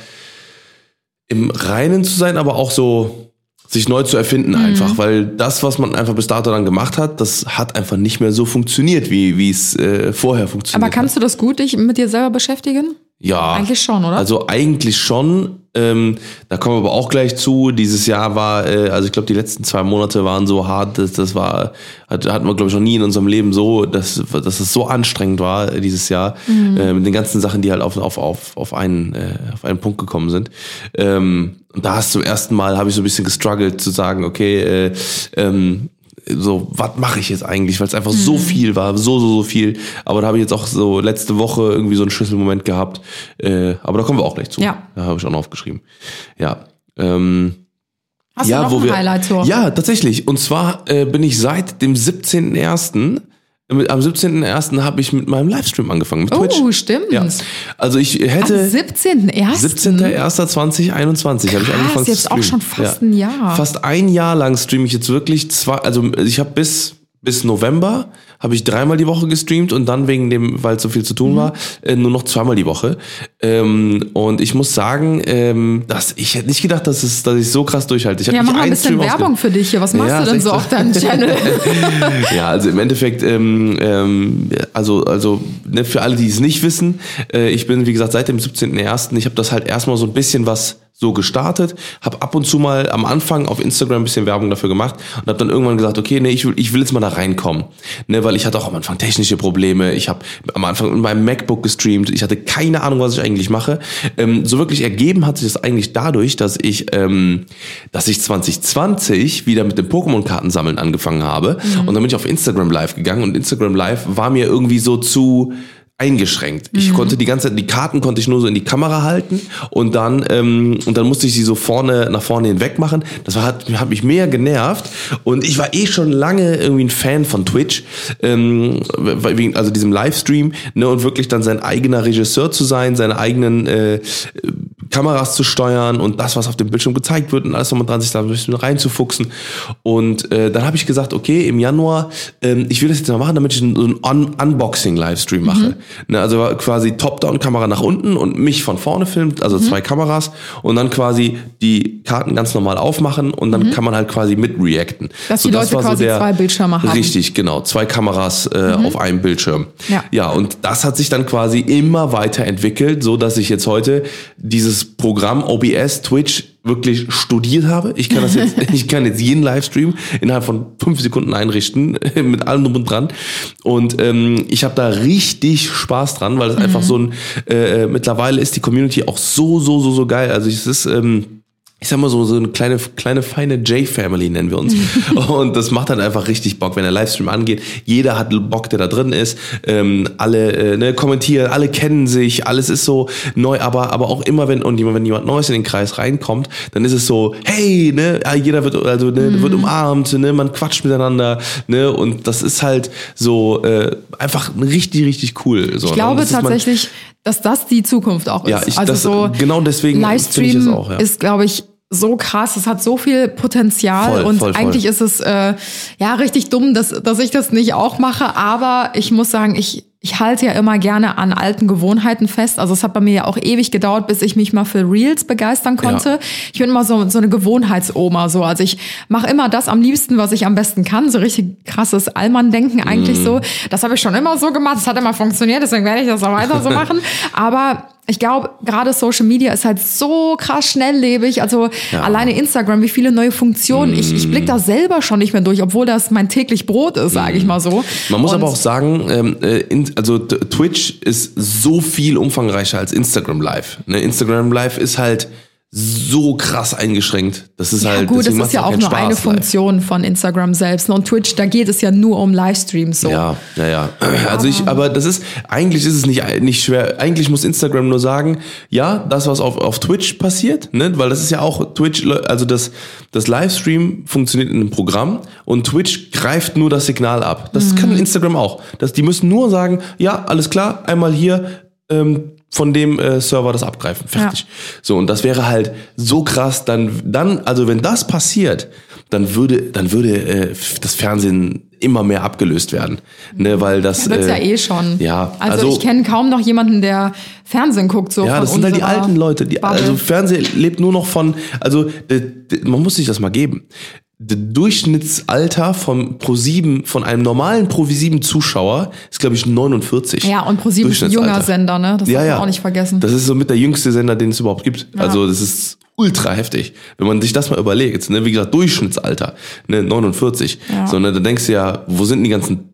Speaker 4: im Reinen zu sein, aber auch so sich neu zu erfinden
Speaker 3: Mhm.
Speaker 4: einfach, weil das, was man einfach bis dato dann gemacht hat, das hat einfach nicht mehr so funktioniert, wie wie es äh, vorher funktioniert
Speaker 3: Aber kannst du das gut dich mit dir selber beschäftigen?
Speaker 4: Ja.
Speaker 3: Eigentlich schon, oder?
Speaker 4: Also eigentlich schon. Ähm, da kommen wir aber auch gleich zu. Dieses Jahr war, äh, also ich glaube, die letzten zwei Monate waren so hart, dass das war, hat, hatten wir, glaube ich, noch nie in unserem Leben so, dass, dass es so anstrengend war äh, dieses Jahr. Äh, mit den ganzen Sachen, die halt auf, auf, auf, auf, einen, äh, auf einen Punkt gekommen sind. Ähm, und da hast zum ersten Mal, habe ich so ein bisschen gestruggelt zu sagen, okay, äh, ähm, so, was mache ich jetzt eigentlich, weil es einfach so viel war, so, so, so viel. Aber da habe ich jetzt auch so letzte Woche irgendwie so einen Schlüsselmoment gehabt. Äh, aber da kommen wir auch gleich zu.
Speaker 3: Ja.
Speaker 4: Da habe ich auch noch aufgeschrieben. Ja. Ähm,
Speaker 3: Hast
Speaker 4: ja,
Speaker 3: du noch
Speaker 4: wo
Speaker 3: ein
Speaker 4: wir,
Speaker 3: Highlight so?
Speaker 4: Ja, tatsächlich. Und zwar äh, bin ich seit dem 17.01. Am 17.01. habe ich mit meinem Livestream angefangen, mit Twitch.
Speaker 3: Oh, stimmt.
Speaker 4: Ja. Also ich
Speaker 3: Am
Speaker 4: hätte
Speaker 3: 17.01.
Speaker 4: 17.01.2021 habe ich angefangen
Speaker 3: jetzt
Speaker 4: zu
Speaker 3: auch
Speaker 4: streamen.
Speaker 3: schon fast ein Jahr.
Speaker 4: Fast ein Jahr lang streame ich jetzt wirklich zwei, also ich habe bis bis November habe ich dreimal die Woche gestreamt und dann wegen dem, weil so viel zu tun war, äh, nur noch zweimal die Woche. Ähm, und ich muss sagen, ähm, dass ich hätte nicht gedacht, dass, es, dass ich so krass durchhalte. Ich
Speaker 3: Ja, mach mal ein bisschen
Speaker 4: Stream
Speaker 3: Werbung für dich hier. Was machst
Speaker 4: Ja,
Speaker 3: du denn so auf deinem Channel?
Speaker 4: ja, also im Endeffekt, ähm, ähm, also, also ne, für alle, die es nicht wissen, äh, ich bin, wie gesagt, seit dem 17.01., ich habe das halt erstmal so ein bisschen was so gestartet, habe ab und zu mal am Anfang auf Instagram ein bisschen Werbung dafür gemacht und habe dann irgendwann gesagt, okay, nee, ich will, ich will jetzt mal da reinkommen, ne, weil ich hatte auch am Anfang technische Probleme, ich habe am Anfang mit meinem MacBook gestreamt, ich hatte keine Ahnung, was ich eigentlich mache. Ähm, so wirklich ergeben hat sich das eigentlich dadurch, dass ich, ähm, dass ich 2020 wieder mit dem Pokémon-Karten sammeln angefangen habe. Und dann bin ich auf Instagram Live gegangen und Instagram Live war mir irgendwie so zu eingeschränkt. Ich konnte die ganze Zeit, die Karten konnte ich nur so in die Kamera halten und dann ähm, und dann musste ich sie so vorne nach vorne hinweg machen. Das war, hat, hat mich mehr genervt und ich war eh schon lange irgendwie ein Fan von Twitch, ähm, also diesem Livestream ne und wirklich dann sein eigener Regisseur zu sein, seine eigenen äh, Kameras zu steuern und das, was auf dem Bildschirm gezeigt wird und alles nochmal dran, sich da ein bisschen reinzufuchsen. Und äh, dann habe ich gesagt, okay, im Januar, ähm, ich will das jetzt mal machen, damit ich so einen Un Unboxing-Livestream mache. Ne, also quasi Top-Down-Kamera nach unten und mich von vorne filmt, also zwei Kameras und dann quasi die Karten ganz normal aufmachen und dann kann man halt quasi mit reacten.
Speaker 3: Dass die Leute
Speaker 4: war
Speaker 3: quasi zwei Bildschirme haben.
Speaker 4: Richtig, genau. Zwei Kameras äh, auf einem Bildschirm.
Speaker 3: Ja.
Speaker 4: ja, und das hat sich dann quasi immer weiterentwickelt, so dass ich jetzt heute dieses Programm OBS Twitch wirklich studiert habe. Ich kann das jetzt, ich kann jetzt jeden Livestream innerhalb von fünf Sekunden einrichten, mit allem drum und dran. Und ähm, ich habe da richtig Spaß dran, weil es einfach so ein, äh, mittlerweile ist die Community auch so, so, so, so geil. Also es ist, ähm, ich sag mal so, so eine kleine, kleine feine J-Family nennen wir uns. und das macht dann einfach richtig Bock, wenn der Livestream angeht. Jeder hat Bock, der da drin ist. Ähm, alle äh, ne, kommentieren, alle kennen sich, alles ist so neu, aber, aber auch immer, wenn, und jemand, wenn jemand Neues in den Kreis reinkommt, dann ist es so, hey, ne, jeder wird, also, ne, wird umarmt, ne, man quatscht miteinander, ne, und das ist halt so, äh, einfach richtig, richtig cool. So,
Speaker 3: Ich
Speaker 4: ne?
Speaker 3: glaube tatsächlich, dass das die Zukunft auch ist.
Speaker 4: Ja, ich-
Speaker 3: also
Speaker 4: das-
Speaker 3: so
Speaker 4: genau deswegen ich
Speaker 3: Livestream
Speaker 4: es auch, ja.
Speaker 3: ist, glaube ich, so krass, es hat so viel Potenzial
Speaker 4: Voll,
Speaker 3: und
Speaker 4: voll, voll.
Speaker 3: eigentlich ist es äh, ja richtig dumm, dass, dass ich das nicht auch mache, aber ich muss sagen, ich, ich halte ja immer gerne an alten Gewohnheiten fest. Also es hat bei mir ja auch ewig gedauert, bis ich mich mal für Reels begeistern konnte.
Speaker 4: Ja.
Speaker 3: Ich bin immer so, so eine Gewohnheitsoma. So. Also ich mache immer das am liebsten, was ich am besten kann. So richtig krasses Allmann-Denken eigentlich
Speaker 4: Mhm.
Speaker 3: so. Das habe ich schon immer so gemacht. Das hat immer funktioniert, deswegen werde ich das auch weiter so machen. Aber ich glaube, gerade Social Media ist halt so krass schnelllebig. Also alleine Instagram, wie viele neue Funktionen. Ich, ich blick da selber schon nicht mehr durch, obwohl das mein täglich Brot ist, sage ich mal so.
Speaker 4: Man muss
Speaker 3: Und
Speaker 4: aber auch sagen, ähm, äh, in, also Twitch ist so viel umfangreicher als Instagram Live. Ne? Instagram Live ist halt so krass eingeschränkt. Das ist
Speaker 3: Ja,
Speaker 4: halt
Speaker 3: gut, das ist ja auch
Speaker 4: keinen
Speaker 3: nur eine
Speaker 4: Spaß live.
Speaker 3: Funktion von Instagram selbst. Und Twitch, da geht es ja nur um Livestreams so.
Speaker 4: Ja, ja, ja. Also ich, aber das ist, eigentlich ist es nicht, nicht schwer. Eigentlich muss Instagram nur sagen, ja, das, was auf, auf Twitch passiert, ne, weil das ist ja auch Twitch, also das, das Livestream funktioniert in einem Programm und Twitch greift nur das Signal ab. Das
Speaker 3: Mhm.
Speaker 4: kann Instagram auch. Das, die müssen nur sagen, ja, alles klar, einmal hier, ähm, von dem äh, Server das abgreifen. Fertig. So, und das wäre halt so krass, dann, dann, also wenn das passiert, dann würde, dann würde äh, das Fernsehen immer mehr abgelöst werden. Ne, weil das.
Speaker 3: Wird's ja
Speaker 4: äh,
Speaker 3: eh schon.
Speaker 4: Ja,
Speaker 3: Also,
Speaker 4: also-
Speaker 3: ich kenne kaum noch jemanden, der Fernsehen guckt, so
Speaker 4: Ja, das sind halt die alten Leute. Die,
Speaker 3: Bubble.
Speaker 4: also Fernsehen lebt nur noch von, also d- man muss sich das mal geben. Der Durchschnittsalter vom Pro7, von einem normalen Pro7 Zuschauer ist, glaube ich, 49.
Speaker 3: ja, und ProSieben ist ein junger. Sender, ne? Das
Speaker 4: ja,
Speaker 3: darf
Speaker 4: ja.
Speaker 3: man auch nicht vergessen.
Speaker 4: Das ist so mit der jüngste Sender, den es überhaupt gibt. Also das ist ultra heftig. Wenn man sich das mal überlegt, ne, wie gesagt, Durchschnittsalter, ne, 49.
Speaker 3: Ja.
Speaker 4: So, ne, da denkst du ja, wo sind die ganzen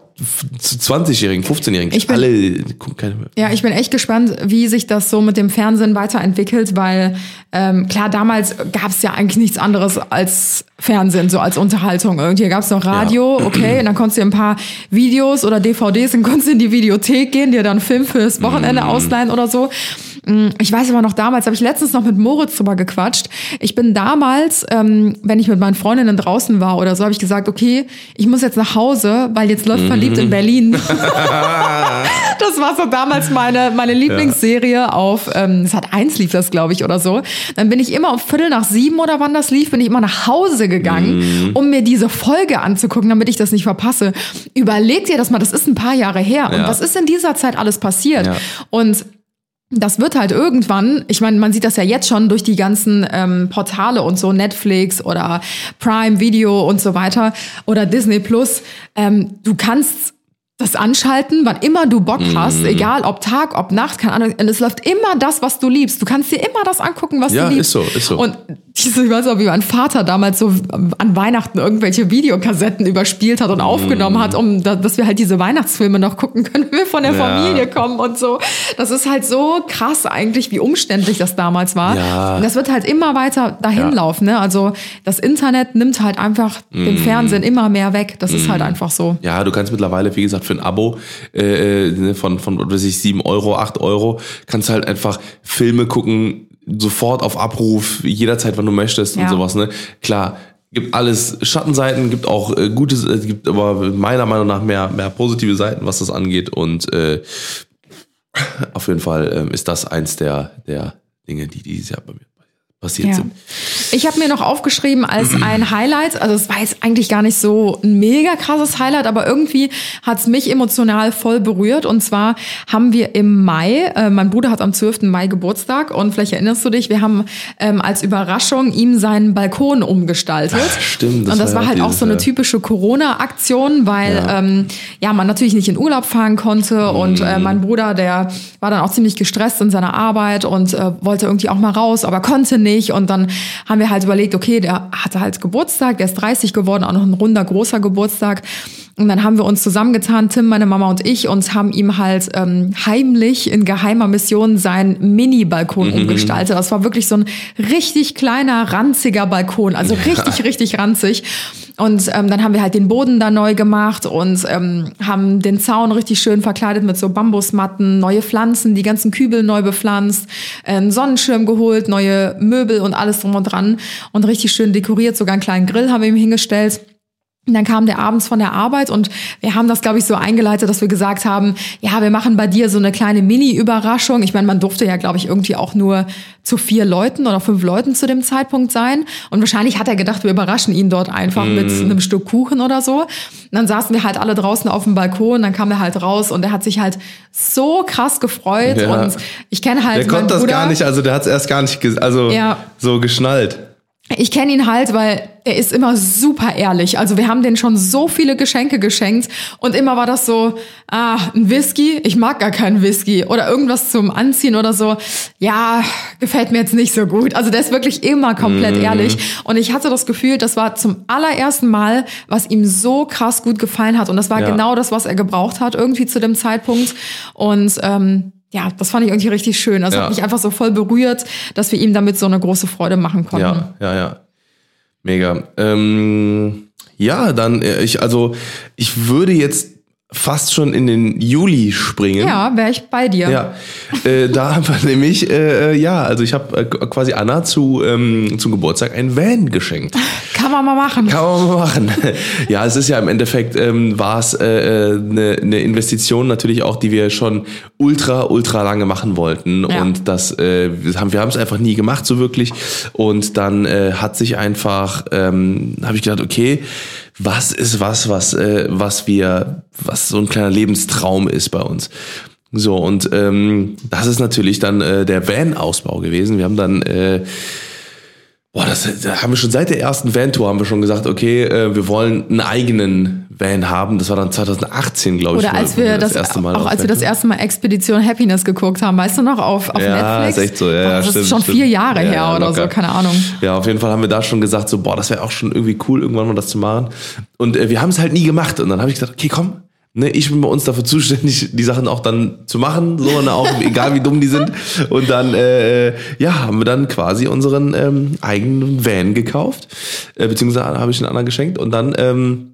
Speaker 4: 20-Jährigen, 15-Jährigen?
Speaker 3: Ich bin-
Speaker 4: Alle gucken keine mehr.
Speaker 3: Ja, ich bin echt gespannt, wie sich das so mit dem Fernsehen weiterentwickelt, weil ähm, klar, damals gab es ja eigentlich nichts anderes als Fernsehen, so als Unterhaltung. Irgendwie gab es noch Radio, okay, und dann konntest du ein paar Videos oder DVDs, dann konntest du in die Videothek gehen, dir dann einen Film fürs. Wochenende ausleihen oder so. Mm, Ich weiß aber noch damals, habe ich letztens noch mit Moritz drüber gequatscht. Ich bin damals, ähm, wenn ich mit meinen Freundinnen draußen war oder so, habe ich gesagt, okay, ich muss jetzt nach Hause, weil jetzt läuft verliebt in Berlin. das war so damals meine, meine Lieblingsserie auf, ähm, es hat eins lief das, glaube ich, oder so. Dann bin ich immer um Viertel nach sieben oder wann das lief, bin ich immer nach Hause gegangen, um mir diese Folge anzugucken, damit ich das nicht verpasse. Überleg dir das mal, das ist ein paar Jahre her. Und
Speaker 4: Ja.
Speaker 3: was ist in dieser Zeit alles passiert?
Speaker 4: Ja.
Speaker 3: Und das wird halt irgendwann, ich meine, man sieht das ja jetzt schon durch die ganzen ähm, Portale und so, Netflix oder Prime Video und so weiter oder Disney Plus. Ähm, du kannst das anschalten, wann immer du Bock
Speaker 4: Mhm.
Speaker 3: hast, egal ob Tag, ob Nacht, keine Ahnung. Und es läuft immer das, was du liebst. Du kannst dir immer das angucken, was
Speaker 4: Ja,
Speaker 3: du liebst.
Speaker 4: ist so, ist so.
Speaker 3: Und diese, ich weiß auch, wie mein Vater damals so an Weihnachten irgendwelche Videokassetten überspielt hat und
Speaker 4: Mhm.
Speaker 3: aufgenommen hat, um da, dass wir halt diese Weihnachtsfilme noch gucken können, wenn wir von der
Speaker 4: Ja.
Speaker 3: Familie kommen und so. Das ist halt so krass eigentlich, wie umständlich das damals war.
Speaker 4: Ja.
Speaker 3: Und das wird halt immer weiter dahin
Speaker 4: Ja.
Speaker 3: laufen. Ne? Also das Internet nimmt halt einfach den
Speaker 4: Mhm.
Speaker 3: Fernsehen immer mehr weg. Das ist halt einfach so.
Speaker 4: Ja, du kannst mittlerweile, wie gesagt, für ein Abo äh, äh, von, von was weiß ich, 7 Euro, 8 Euro, kannst halt einfach Filme gucken, sofort auf Abruf, jederzeit, wann du möchtest
Speaker 3: Ja.
Speaker 4: und sowas. Ne? Klar, gibt alles Schattenseiten, gibt auch äh, gutes, äh, gibt aber meiner Meinung nach mehr, mehr positive Seiten, was das angeht. Und äh, auf jeden Fall ähm, ist das eins der, der Dinge, die dieses Jahr bei mir passiert
Speaker 3: Ja.
Speaker 4: sind.
Speaker 3: Ich habe mir noch aufgeschrieben als ein Highlight, also es war jetzt eigentlich gar nicht so ein mega krasses Highlight, aber irgendwie hat es mich emotional voll berührt. Und zwar haben wir im Mai, äh, mein Bruder hat am 12. Mai Geburtstag und vielleicht erinnerst du dich, wir haben ähm, als Überraschung ihm seinen Balkon umgestaltet.
Speaker 4: Ach, stimmt, das
Speaker 3: und das
Speaker 4: war ja
Speaker 3: halt auch so eine typische Corona-Aktion, weil
Speaker 4: Ja.
Speaker 3: ähm, ja man natürlich nicht in Urlaub fahren konnte und äh,
Speaker 4: Mhm.
Speaker 3: mein Bruder, der war dann auch ziemlich gestresst in seiner Arbeit und äh, wollte irgendwie auch mal raus, aber konnte nicht. Und dann haben wir halt überlegt, okay, der hatte halt Geburtstag, der ist 30 geworden, auch noch ein runder, großer Geburtstag. Und dann haben wir uns zusammengetan, Tim, meine Mama und ich, und haben ihm halt ähm, heimlich in geheimer Mission seinen Mini-Balkon
Speaker 4: Mhm.
Speaker 3: umgestaltet. Das war wirklich so ein richtig kleiner, ranziger Balkon, also richtig, richtig ranzig. Und ähm, dann haben wir halt den Boden da neu gemacht und ähm, haben den Zaun richtig schön verkleidet mit so Bambusmatten, neue Pflanzen, die ganzen Kübel neu bepflanzt, äh, einen Sonnenschirm geholt, neue Möbel und alles drum und dran und richtig schön dekoriert. Sogar einen kleinen Grill haben wir ihm hingestellt. Und dann kam der abends von der Arbeit und wir haben das, glaube ich, so eingeleitet, dass wir gesagt haben, ja, wir machen bei dir so eine kleine Mini-Überraschung. Ich meine, man durfte ja, glaube ich, irgendwie auch nur zu vier Leuten oder fünf Leuten zu dem Zeitpunkt sein. Und wahrscheinlich hat er gedacht, wir überraschen ihn dort einfach mit einem Stück Kuchen oder so. Und dann saßen wir halt alle draußen auf dem Balkon, dann kam er halt raus und er hat sich halt so krass gefreut.
Speaker 4: Ja.
Speaker 3: Und ich kenne halt
Speaker 4: Der konnte das
Speaker 3: Bruder.
Speaker 4: gar nicht, also der hat es erst gar nicht, also
Speaker 3: Ja.
Speaker 4: so geschnallt.
Speaker 3: Ich kenne ihn halt, weil er ist immer super ehrlich. Also wir haben den schon so viele Geschenke geschenkt und immer war das so, ah, ein Whisky, ich mag gar keinen Whisky oder irgendwas zum Anziehen oder so. Ja, gefällt mir jetzt nicht so gut. Also der ist wirklich immer komplett
Speaker 4: Mhm.
Speaker 3: ehrlich und ich hatte das Gefühl, das war zum allerersten Mal, was ihm so krass gut gefallen hat und das war
Speaker 4: Ja.
Speaker 3: genau das, was er gebraucht hat irgendwie zu dem Zeitpunkt und ähm, ja, das fand ich irgendwie richtig schön. Also
Speaker 4: Ja.
Speaker 3: hat mich einfach so voll berührt, dass wir ihm damit so eine große Freude machen konnten.
Speaker 4: Ja, ja, ja. Mega. Ähm, ja, dann, äh, ich, also, ich würde jetzt fast schon in den Juli springen.
Speaker 3: Ja, wäre ich bei dir.
Speaker 4: Ja, äh, da haben wir nämlich, äh, äh, ja, also ich habe äh, quasi Anna zu, ähm, zum Geburtstag ein Van geschenkt.
Speaker 3: Kann man mal machen.
Speaker 4: Kann man mal machen. Ja, es ist ja im Endeffekt, ähm, war es eine äh, ne ne Investition natürlich auch, die wir schon ultra, ultra lange machen wollten.
Speaker 3: Ja.
Speaker 4: Und das äh, wir haben wir haben es einfach nie gemacht so wirklich. Und dann äh, hat sich einfach, ähm, habe ich gedacht, okay, was ist was, was, äh, was wir, was so ein kleiner Lebenstraum ist bei uns. So, und ähm, das ist natürlich dann äh, der Van-Ausbau gewesen. Wir haben dann äh, Boah, das, da haben wir schon seit der ersten Van-Tour haben wir schon gesagt, okay, äh, wir wollen einen eigenen Van haben. Das war dann 2018, glaube ich.
Speaker 3: Oder als wir das,
Speaker 4: erste Mal
Speaker 3: auch als wir das erste Mal Expedition Happiness geguckt haben, weißt du noch, auf, auf
Speaker 4: Ja,
Speaker 3: Netflix?
Speaker 4: ist echt so, ja,
Speaker 3: Boah, Das
Speaker 4: stimmt,
Speaker 3: ist schon
Speaker 4: stimmt.
Speaker 3: vier Jahre
Speaker 4: Ja,
Speaker 3: her
Speaker 4: ja,
Speaker 3: oder
Speaker 4: locker.
Speaker 3: so, keine Ahnung.
Speaker 4: Ja, auf jeden Fall haben wir da schon gesagt, so, boah, das wäre auch schon irgendwie cool, irgendwann mal das zu machen. Und äh, wir haben es halt nie gemacht. Und dann habe ich gesagt, okay, komm, ne, ich bin bei uns dafür zuständig, die Sachen auch dann zu machen, so, ne, auch egal wie dumm die sind. Und dann, äh, ja, haben wir dann quasi unseren ähm, eigenen Van gekauft, äh, beziehungsweise habe ich einen anderen geschenkt. Und dann ähm,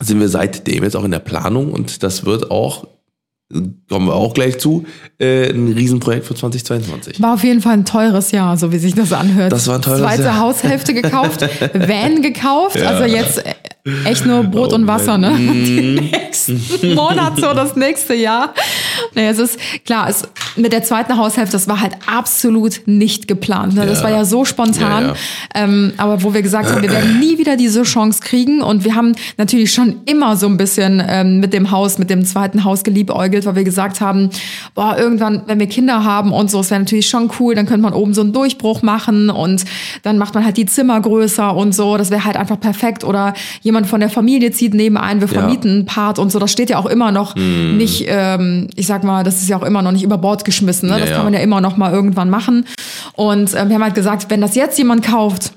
Speaker 4: sind wir seitdem jetzt auch in der Planung und das wird auch kommen wir auch gleich zu, äh, ein Riesenprojekt für 2022.
Speaker 3: War auf jeden Fall ein teures Jahr, so wie sich das anhört.
Speaker 4: Das war ein teures
Speaker 3: Zweite
Speaker 4: Jahr.
Speaker 3: Haushälfte gekauft, Van gekauft, also jetzt echt nur Brot
Speaker 4: Oh
Speaker 3: und Wasser, ne?
Speaker 4: Mann.
Speaker 3: Die nächsten Monate, so das nächste Jahr. Naja, es ist klar, es, mit der zweiten Haushälfte, das war halt absolut nicht geplant. Ne? Das
Speaker 4: Ja.
Speaker 3: war ja so spontan.
Speaker 4: Ja, ja.
Speaker 3: Ähm, aber wo wir gesagt haben, wir werden nie wieder diese Chance kriegen. Und wir haben natürlich schon immer so ein bisschen ähm, mit dem Haus, mit dem zweiten Haus geliebäugelt, weil wir gesagt haben, boah, irgendwann, wenn wir Kinder haben und so, es wäre natürlich schon cool, dann könnte man oben so einen Durchbruch machen und dann macht man halt die Zimmer größer und so. Das wäre halt einfach perfekt. Oder jemand von der Familie zieht nebenein, wir
Speaker 4: Ja.
Speaker 3: vermieten einen Part und so. Das steht ja auch immer noch nicht, ähm, ich sag mal, das ist ja auch immer noch nicht über Bord geschmissen. Ne?
Speaker 4: Ja,
Speaker 3: das
Speaker 4: ja.
Speaker 3: kann man ja immer noch mal irgendwann machen. Und ähm, wir haben halt gesagt, wenn das jetzt jemand kauft,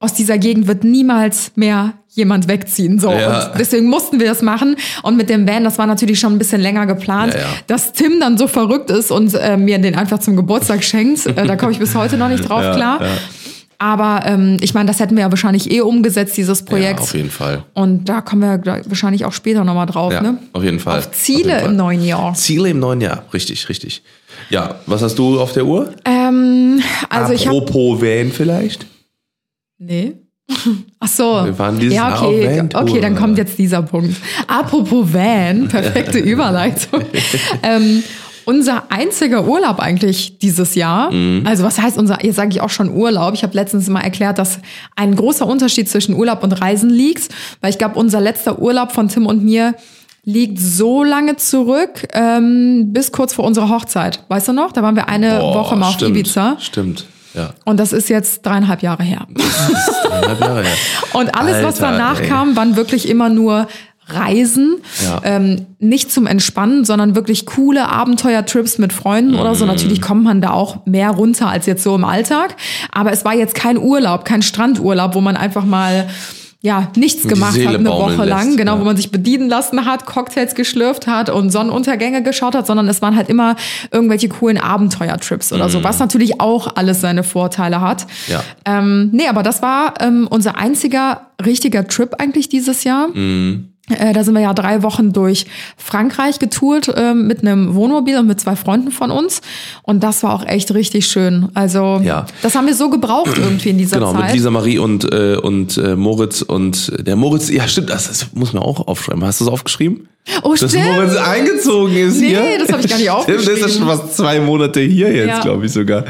Speaker 3: aus dieser Gegend wird niemals mehr jemand wegziehen. So.
Speaker 4: Ja.
Speaker 3: Und deswegen mussten wir das machen. Und mit dem Van, das war natürlich schon ein bisschen länger geplant,
Speaker 4: Ja, ja.
Speaker 3: dass Tim dann so verrückt ist und äh, mir den einfach zum Geburtstag schenkt. Äh, da komme ich bis heute noch nicht drauf
Speaker 4: Ja,
Speaker 3: klar.
Speaker 4: Ja.
Speaker 3: Aber ähm, ich meine, das hätten wir ja wahrscheinlich eh umgesetzt, dieses
Speaker 4: Ja,
Speaker 3: Projekt.
Speaker 4: auf jeden Fall.
Speaker 3: und da kommen wir wahrscheinlich auch später nochmal drauf.
Speaker 4: Ja,
Speaker 3: ne?
Speaker 4: auf jeden Fall.
Speaker 3: Auf Ziele
Speaker 4: jeden Fall.
Speaker 3: im neuen Jahr.
Speaker 4: Ziele im neuen Jahr, richtig, richtig. Ja, was hast du auf der Uhr?
Speaker 3: Ähm, also ich habe
Speaker 4: Apropos Van vielleicht?
Speaker 3: Nee. Ach so.
Speaker 4: Wir waren dieses
Speaker 3: ja,
Speaker 4: Jahr
Speaker 3: okay.
Speaker 4: Van-Tour.
Speaker 3: okay, dann kommt jetzt dieser Punkt. Apropos Van, perfekte Überleitung. ähm, unser einziger Urlaub eigentlich dieses Jahr.
Speaker 4: Mhm.
Speaker 3: Also was heißt unser, jetzt sage ich auch schon Urlaub. Ich habe letztens mal erklärt, dass ein großer Unterschied zwischen Urlaub und Reisen liegt. Weil ich glaube, unser letzter Urlaub von Tim und mir liegt so lange zurück, ähm, bis kurz vor unserer Hochzeit. Weißt du noch? Da waren wir eine
Speaker 4: Boah,
Speaker 3: Woche mal auf
Speaker 4: stimmt,
Speaker 3: Ibiza.
Speaker 4: Stimmt, ja.
Speaker 3: Und das ist jetzt dreieinhalb Jahre her.
Speaker 4: Dreieinhalb Jahre her.
Speaker 3: Und alles, was
Speaker 4: Alter,
Speaker 3: danach
Speaker 4: ey.
Speaker 3: kam, waren wirklich immer nur Reisen.
Speaker 4: Ja.
Speaker 3: Ähm, nicht zum Entspannen, sondern wirklich coole Abenteuertrips mit Freunden oder
Speaker 4: Mhm.
Speaker 3: so. Natürlich kommt man da auch mehr runter als jetzt so im Alltag. Aber es war jetzt kein Urlaub, kein Strandurlaub, wo man einfach mal ja, nichts gemacht hat eine Woche lang,
Speaker 4: lässt,
Speaker 3: genau,
Speaker 4: ja.
Speaker 3: wo man sich bedienen lassen hat, Cocktails geschlürft hat und Sonnenuntergänge geschaut hat, sondern es waren halt immer irgendwelche coolen Abenteuertrips oder so, was natürlich auch alles seine Vorteile hat.
Speaker 4: Mhm. Ja.
Speaker 3: Ähm, nee, aber das war ähm, unser einziger richtiger Trip eigentlich dieses Jahr.
Speaker 4: Mhm.
Speaker 3: Äh, da sind wir ja drei Wochen durch Frankreich getourt ähm, mit einem Wohnmobil und mit zwei Freunden von uns. Und das war auch echt richtig schön. Also
Speaker 4: Ja.
Speaker 3: das haben wir so gebraucht irgendwie in dieser
Speaker 4: Genau,
Speaker 3: Zeit.
Speaker 4: mit Lisa Marie und, äh, und äh, Moritz und der Moritz, ja stimmt, das, das muss man auch aufschreiben. Hast du das aufgeschrieben?
Speaker 3: oh,
Speaker 4: Dass
Speaker 3: stimmt.
Speaker 4: Moritz eingezogen ist
Speaker 3: Nee,
Speaker 4: hier.
Speaker 3: das hab ich gar nicht
Speaker 4: Stimmt, der ist ja
Speaker 3: aufgeschrieben.
Speaker 4: schon fast zwei Monate hier jetzt,
Speaker 3: Ja.
Speaker 4: glaube ich sogar.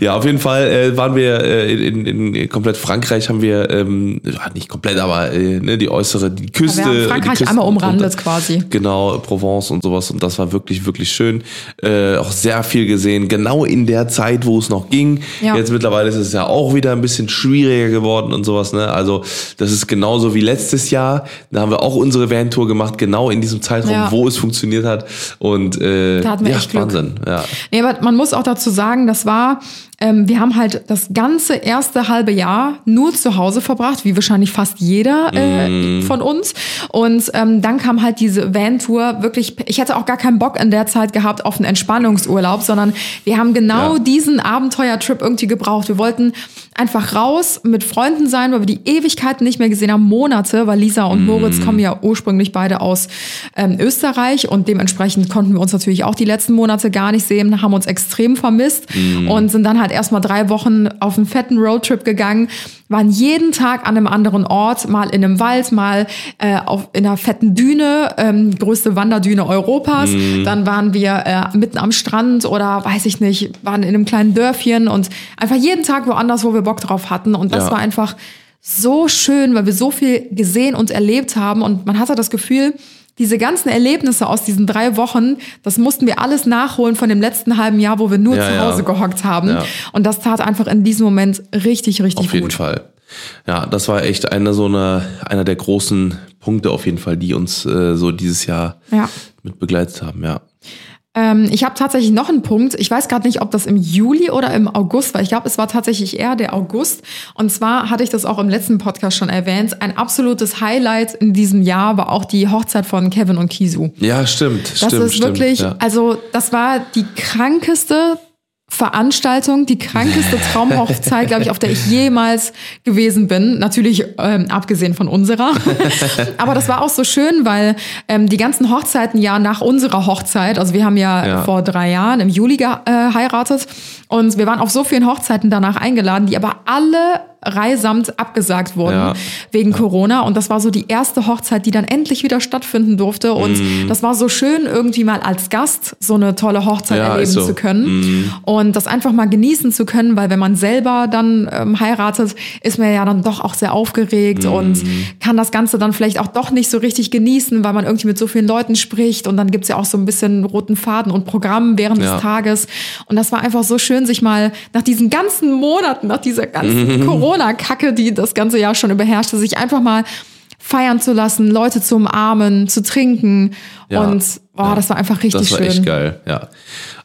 Speaker 4: Ja, auf jeden Fall äh, waren wir äh, in, in, in komplett Frankreich, haben wir, ähm, nicht komplett, aber äh, ne, die äußere, die Küste.
Speaker 3: Frankreich einmal umrandet quasi.
Speaker 4: Genau, Provence und sowas. Und das war wirklich, wirklich schön. Äh, auch sehr viel gesehen, genau in der Zeit, wo es noch ging.
Speaker 3: Ja.
Speaker 4: Jetzt mittlerweile ist es ja auch wieder ein bisschen schwieriger geworden und sowas. Ne? Also das ist genauso wie letztes Jahr. Da haben wir auch unsere Van-Tour gemacht, genau in diesem Zeitraum,
Speaker 3: Ja.
Speaker 4: wo es funktioniert hat. Und äh,
Speaker 3: Da hatten wir
Speaker 4: ja,
Speaker 3: echt Glück.
Speaker 4: Wahnsinn. Ja.
Speaker 3: Nee, aber man muss auch dazu sagen, das war, ähm, wir haben halt das ganze erste halbe Jahr nur zu Hause verbracht, wie wahrscheinlich fast jeder äh, von uns. Und ähm, dann kam halt diese Van-Tour wirklich, ich hätte auch gar keinen Bock in der Zeit gehabt auf einen Entspannungsurlaub, sondern wir haben genau
Speaker 4: Ja.
Speaker 3: diesen Abenteuertrip irgendwie gebraucht. Wir wollten einfach raus, mit Freunden sein, weil wir die Ewigkeiten nicht mehr gesehen haben, Monate, weil Lisa und Moritz kommen ja ursprünglich beide aus ähm, Österreich und dementsprechend konnten wir uns natürlich auch die letzten Monate gar nicht sehen, haben uns extrem vermisst und sind dann halt erstmal drei Wochen auf einen fetten Roadtrip gegangen, waren jeden Tag an einem anderen Ort, mal in einem Wald, mal äh, auf, in einer fetten Düne, ähm, größte Wanderdüne Europas. Dann waren wir äh, mitten am Strand oder weiß ich nicht, waren in einem kleinen Dörfchen und einfach jeden Tag woanders, wo wir Bock drauf hatten. Und das
Speaker 4: Ja.
Speaker 3: war einfach so schön, weil wir so viel gesehen und erlebt haben. Und man hatte das Gefühl, diese ganzen Erlebnisse aus diesen drei Wochen, das mussten wir alles nachholen von dem letzten halben Jahr, wo wir nur
Speaker 4: Ja,
Speaker 3: zu
Speaker 4: ja.
Speaker 3: Hause gehockt haben.
Speaker 4: Ja.
Speaker 3: Und das tat einfach in diesem Moment richtig, richtig
Speaker 4: Auf jeden
Speaker 3: gut.
Speaker 4: Fall. Ja, das war echt einer so einer, einer der großen Punkte auf jeden Fall, die uns äh, so dieses Jahr
Speaker 3: Ja.
Speaker 4: mit begleitet haben, ja.
Speaker 3: Ähm, ich habe tatsächlich noch einen Punkt. Ich weiß gerade nicht, ob das im Juli oder im August war. Ich glaube, es war tatsächlich eher der August. Und zwar hatte ich das auch im letzten Podcast schon erwähnt. Ein absolutes Highlight in diesem Jahr war auch die Hochzeit von Kevin und Kisu.
Speaker 4: Ja, stimmt.
Speaker 3: Das
Speaker 4: stimmt,
Speaker 3: ist
Speaker 4: stimmt,
Speaker 3: wirklich,
Speaker 4: Ja.
Speaker 3: also das war die krankeste Veranstaltung, die krankeste Traumhochzeit, glaube ich, auf der ich jemals gewesen bin. Natürlich ähm, abgesehen von unserer. Aber das war auch so schön, weil ähm, die ganzen Hochzeiten ja nach unserer Hochzeit, also wir haben ja,
Speaker 4: Ja.
Speaker 3: vor drei Jahren im Juli geheiratet und wir waren auf so vielen Hochzeiten danach eingeladen, die aber alle reisamt abgesagt wurden
Speaker 4: Ja.
Speaker 3: wegen Corona. Und das war so die erste Hochzeit, die dann endlich wieder stattfinden durfte. Und
Speaker 4: Mhm.
Speaker 3: das war so schön, irgendwie mal als Gast so eine tolle Hochzeit
Speaker 4: Ja,
Speaker 3: erleben
Speaker 4: so.
Speaker 3: Zu können. Und das einfach mal genießen zu können, weil wenn man selber dann ähm, heiratet, ist man ja dann doch auch sehr aufgeregt
Speaker 4: Mhm.
Speaker 3: und kann das Ganze dann vielleicht auch doch nicht so richtig genießen, weil man irgendwie mit so vielen Leuten spricht. Und dann gibt's ja auch so ein bisschen roten Faden und Programm während
Speaker 4: Ja.
Speaker 3: des Tages. Und das war einfach so schön, sich mal nach diesen ganzen Monaten, nach dieser ganzen Corona-Kacke, die das ganze Jahr schon überherrschte, sich einfach mal feiern zu lassen, Leute zu umarmen, zu trinken.
Speaker 4: Ja.
Speaker 3: Und boah, das war einfach richtig
Speaker 4: Das war
Speaker 3: schön.
Speaker 4: echt geil, ja.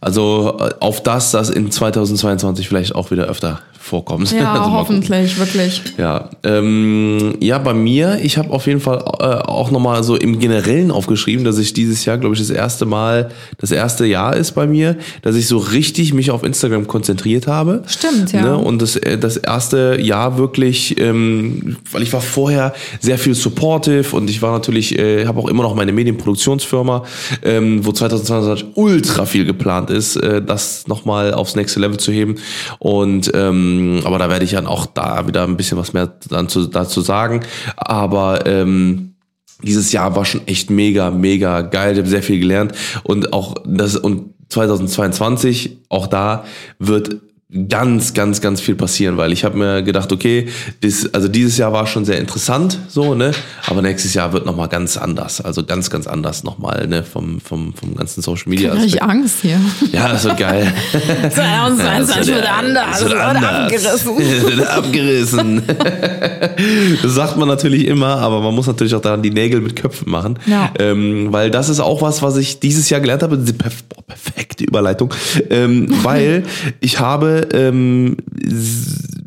Speaker 4: Also äh, auf das, das in 2022 vielleicht auch wieder öfter vorkommt.
Speaker 3: Ja,
Speaker 4: Also
Speaker 3: hoffentlich, wirklich.
Speaker 4: Ja, ähm, ja, bei mir, ich habe auf jeden Fall äh, auch nochmal so im Generellen aufgeschrieben, dass ich dieses Jahr, glaube ich, das erste Mal, das erste Jahr ist bei mir, dass ich so richtig mich auf Instagram konzentriert habe.
Speaker 3: Stimmt, ja.
Speaker 4: Ne? Und das, äh, das erste Jahr wirklich, ähm, weil ich war vorher sehr viel supportive und ich war natürlich, äh, habe auch immer noch meine Medienproduktionsfirma, ähm, wo 2022 ultra viel geplant ist, äh, das nochmal aufs nächste Level zu heben. Und ähm, aber da werde ich dann auch da wieder ein bisschen was mehr dann zu, dazu sagen. Aber ähm, dieses Jahr war schon echt mega, mega geil. Ich habe sehr viel gelernt und auch das und 2022 auch da wird ganz, ganz, ganz viel passieren, weil ich habe mir gedacht, okay, das, also dieses Jahr war schon sehr interessant, so ne, aber nächstes Jahr wird noch mal ganz anders, also ganz, ganz anders noch mal ne, vom, vom, vom ganzen Social Media.
Speaker 3: Da hab ich. Angst hier.
Speaker 4: Ja, das wird geil.
Speaker 3: 22 wird anders.
Speaker 4: Das wird anders. wird abgerissen. das sagt man natürlich immer, aber man muss natürlich auch daran die Nägel mit Köpfen machen.
Speaker 3: Ja.
Speaker 4: Ähm, weil das ist auch was, was ich dieses Jahr gelernt habe. Diese perfekte Überleitung. Ähm, weil ich habe ähm,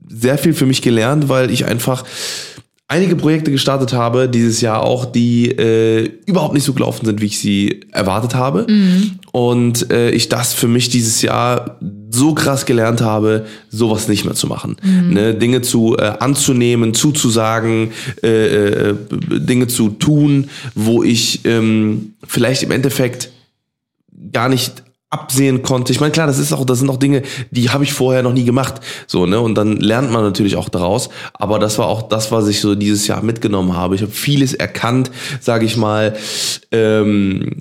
Speaker 4: sehr viel für mich gelernt, weil ich einfach einige Projekte gestartet habe dieses Jahr auch, die äh, überhaupt nicht so gelaufen sind, wie ich sie erwartet habe. Und äh, ich das für mich dieses Jahr so krass gelernt habe, sowas nicht mehr zu machen. Ne, Dinge zu äh, anzunehmen, zuzusagen, äh, äh, Dinge zu tun, wo ich ähm, vielleicht im Endeffekt gar nicht absehen konnte. Ich meine, klar, das ist auch, das sind auch Dinge, die habe ich vorher noch nie gemacht. So, ne? Und dann lernt man natürlich auch daraus. Aber das war auch das, was ich so dieses Jahr mitgenommen habe. Ich habe vieles erkannt, sage ich mal, ähm,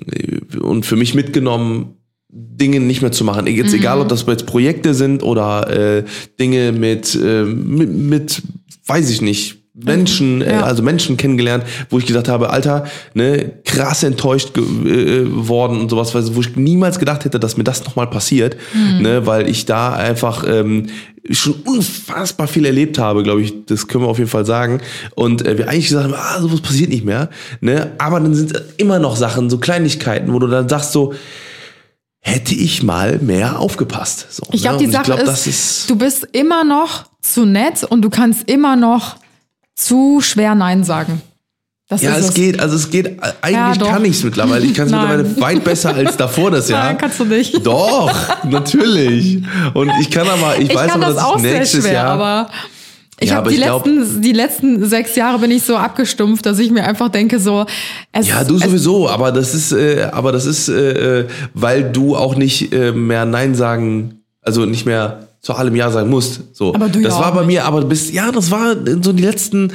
Speaker 4: und für mich mitgenommen, Dinge nicht mehr zu machen. Jetzt egal, ob das jetzt Projekte sind oder äh, Dinge mit, äh, mit, mit, weiß ich nicht, Menschen, äh,
Speaker 3: Ja.
Speaker 4: also Menschen kennengelernt, wo ich gesagt habe, Alter, ne, krass enttäuscht ge äh, worden und sowas, wo ich niemals gedacht hätte, dass mir das nochmal passiert, ne, weil ich da einfach ähm, schon unfassbar viel erlebt habe, glaube ich, das können wir auf jeden Fall sagen. Und äh, wir eigentlich gesagt haben, ah, sowas passiert nicht mehr, ne, aber dann sind immer noch Sachen, so Kleinigkeiten, wo du dann sagst so, hätte ich mal mehr aufgepasst. So,
Speaker 3: Ich
Speaker 4: ne?
Speaker 3: glaube, die
Speaker 4: Und
Speaker 3: Sache
Speaker 4: glaub,
Speaker 3: ist,
Speaker 4: das ist
Speaker 3: du bist immer noch zu nett und du kannst immer noch zu schwer Nein sagen. Das
Speaker 4: Ja,
Speaker 3: ist
Speaker 4: es geht, also es geht, eigentlich
Speaker 3: doch.
Speaker 4: kann ich es mittlerweile. Ich kann es mittlerweile weit besser als davor das Jahr.
Speaker 3: Nein, kannst du nicht.
Speaker 4: Doch, natürlich. Und ich kann aber, ich,
Speaker 3: Ich
Speaker 4: weiß aber,
Speaker 3: das
Speaker 4: dass
Speaker 3: auch
Speaker 4: ich
Speaker 3: sehr
Speaker 4: nächstes
Speaker 3: schwer,
Speaker 4: Jahr.
Speaker 3: aber ich
Speaker 4: Ja,
Speaker 3: habe die, letzten, die letzten sechs Jahre bin ich so abgestumpft, dass ich mir einfach denke, so, es,
Speaker 4: ja, du
Speaker 3: es,
Speaker 4: sowieso, aber das ist, äh, aber das ist, äh, äh, weil du auch nicht äh, mehr Nein sagen, also nicht mehr zu allem Ja sagen musst. So.
Speaker 3: Aber du
Speaker 4: das
Speaker 3: ja
Speaker 4: war bei
Speaker 3: nicht.
Speaker 4: mir, aber bis, ja, das war so die letzten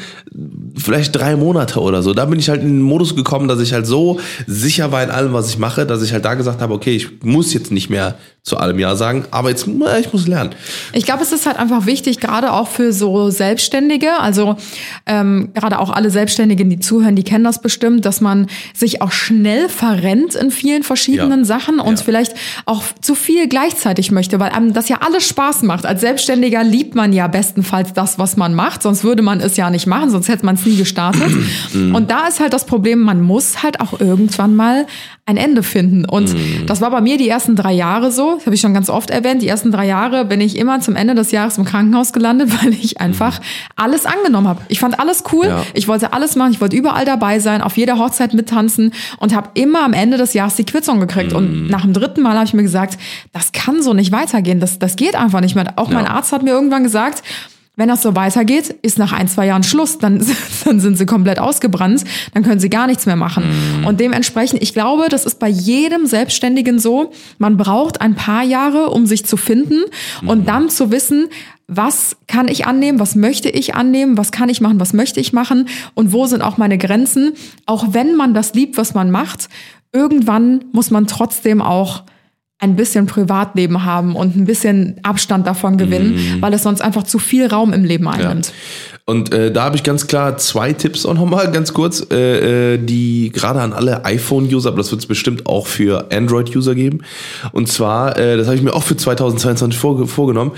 Speaker 4: vielleicht drei Monate oder so. Da bin ich halt in den Modus gekommen, dass ich halt so sicher war in allem, was ich mache, dass ich halt da gesagt habe, okay, ich muss jetzt nicht mehr zu allem Ja sagen, aber jetzt, na, ich muss lernen.
Speaker 3: Ich glaube, es ist halt einfach wichtig, gerade auch für so Selbstständige, also ähm, gerade auch alle Selbstständigen, die zuhören, die kennen das bestimmt, dass man sich auch schnell verrennt in vielen verschiedenen
Speaker 4: Ja.
Speaker 3: Sachen und
Speaker 4: Ja.
Speaker 3: vielleicht auch zu viel gleichzeitig möchte, weil einem das ja alles Spaß macht. Als Selbstständiger liebt man ja bestenfalls das, was man macht, sonst würde man es ja nicht machen, sonst hätte man es nie gestartet. und da ist halt das Problem, man muss halt auch irgendwann mal ein Ende finden. Und das war bei mir die ersten drei Jahre so, das habe ich schon ganz oft erwähnt, die ersten drei Jahre bin ich immer zum Ende des Jahres im Krankenhaus gelandet, weil ich einfach alles angenommen habe. Ich fand alles cool,
Speaker 4: Ja.
Speaker 3: ich wollte alles machen, ich wollte überall dabei sein, auf jeder Hochzeit mittanzen und habe immer am Ende des Jahres die Quitzung gekriegt.
Speaker 4: Mhm.
Speaker 3: Und nach dem dritten Mal habe ich mir gesagt, das kann so nicht weitergehen, das, das geht einfach nicht mehr. Auch mein
Speaker 4: Ja.
Speaker 3: Arzt hat mir irgendwann gesagt, wenn das so weitergeht, ist nach ein, zwei Jahren Schluss, dann, dann sind sie komplett ausgebrannt, dann können sie gar nichts mehr machen.
Speaker 4: Mhm.
Speaker 3: Und dementsprechend, ich glaube, das ist bei jedem Selbstständigen so, man braucht ein paar Jahre, um sich zu finden
Speaker 4: Mhm.
Speaker 3: und dann zu wissen, was kann ich annehmen, was möchte ich annehmen, was kann ich machen, was möchte ich machen und wo sind auch meine Grenzen. Auch wenn man das liebt, was man macht, irgendwann muss man trotzdem auch ein bisschen Privatleben haben und ein bisschen Abstand davon gewinnen, weil es sonst einfach zu viel Raum im Leben
Speaker 4: Ja.
Speaker 3: einnimmt.
Speaker 4: Und äh, da habe ich ganz klar zwei Tipps auch nochmal, ganz kurz, äh, äh, die gerade an alle iPhone-User, aber das wird es bestimmt auch für Android-User geben. Und zwar, äh, das habe ich mir auch für 2022 vorge vorgenommen,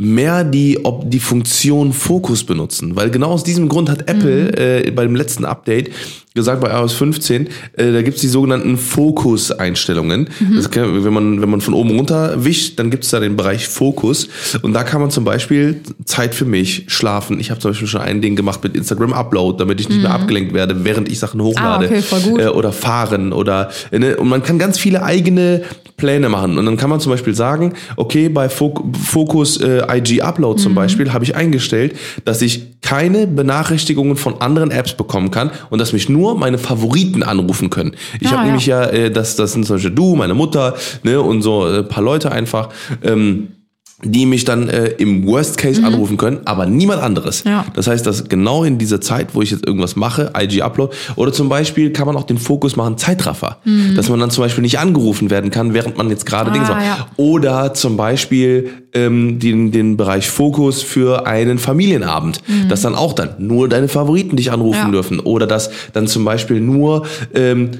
Speaker 4: mehr die, ob die Funktion Fokus benutzen. Weil genau aus diesem Grund hat Apple äh, bei dem letzten Update gesagt, bei iOS 15, äh, da gibt's die sogenannten Fokus-Einstellungen. Kann, wenn, man, wenn man von oben runter wischt, dann gibt's da den Bereich Fokus. Und da kann man zum Beispiel Zeit für mich, schlafen. Ich habe zum Beispiel schon ein Ding gemacht mit Instagram Upload, damit ich nicht mehr abgelenkt werde, während ich Sachen hochlade.
Speaker 3: okay, voll gut.
Speaker 4: Äh, oder fahren oder ne, und man kann ganz viele eigene Pläne machen und dann kann man zum Beispiel sagen, okay, bei Fok Focus äh, IG Upload
Speaker 3: Mhm.
Speaker 4: zum Beispiel habe ich eingestellt, dass ich keine Benachrichtigungen von anderen Apps bekommen kann und dass mich nur meine Favoriten anrufen können. Ich
Speaker 3: Ah,
Speaker 4: habe
Speaker 3: ja.
Speaker 4: nämlich ja, äh, das, das sind zum Beispiel du, meine Mutter ne, und so äh, paar Leute einfach. Ähm, die mich dann äh, im Worst Case anrufen können, aber niemand anderes.
Speaker 3: Mhm. Ja.
Speaker 4: Das heißt, dass genau in dieser Zeit, wo ich jetzt irgendwas mache, IG Upload, oder zum Beispiel kann man auch den Fokus machen, Zeitraffer. Dass man dann zum Beispiel nicht angerufen werden kann, während man jetzt gerade
Speaker 3: Mhm. Ah,
Speaker 4: Dings macht.
Speaker 3: ja.
Speaker 4: Oder zum Beispiel ähm, den, den Bereich Fokus für einen Familienabend. Dass dann auch dann nur deine Favoriten dich anrufen
Speaker 3: Mhm. Ja.
Speaker 4: dürfen. Oder dass dann zum Beispiel nur ähm,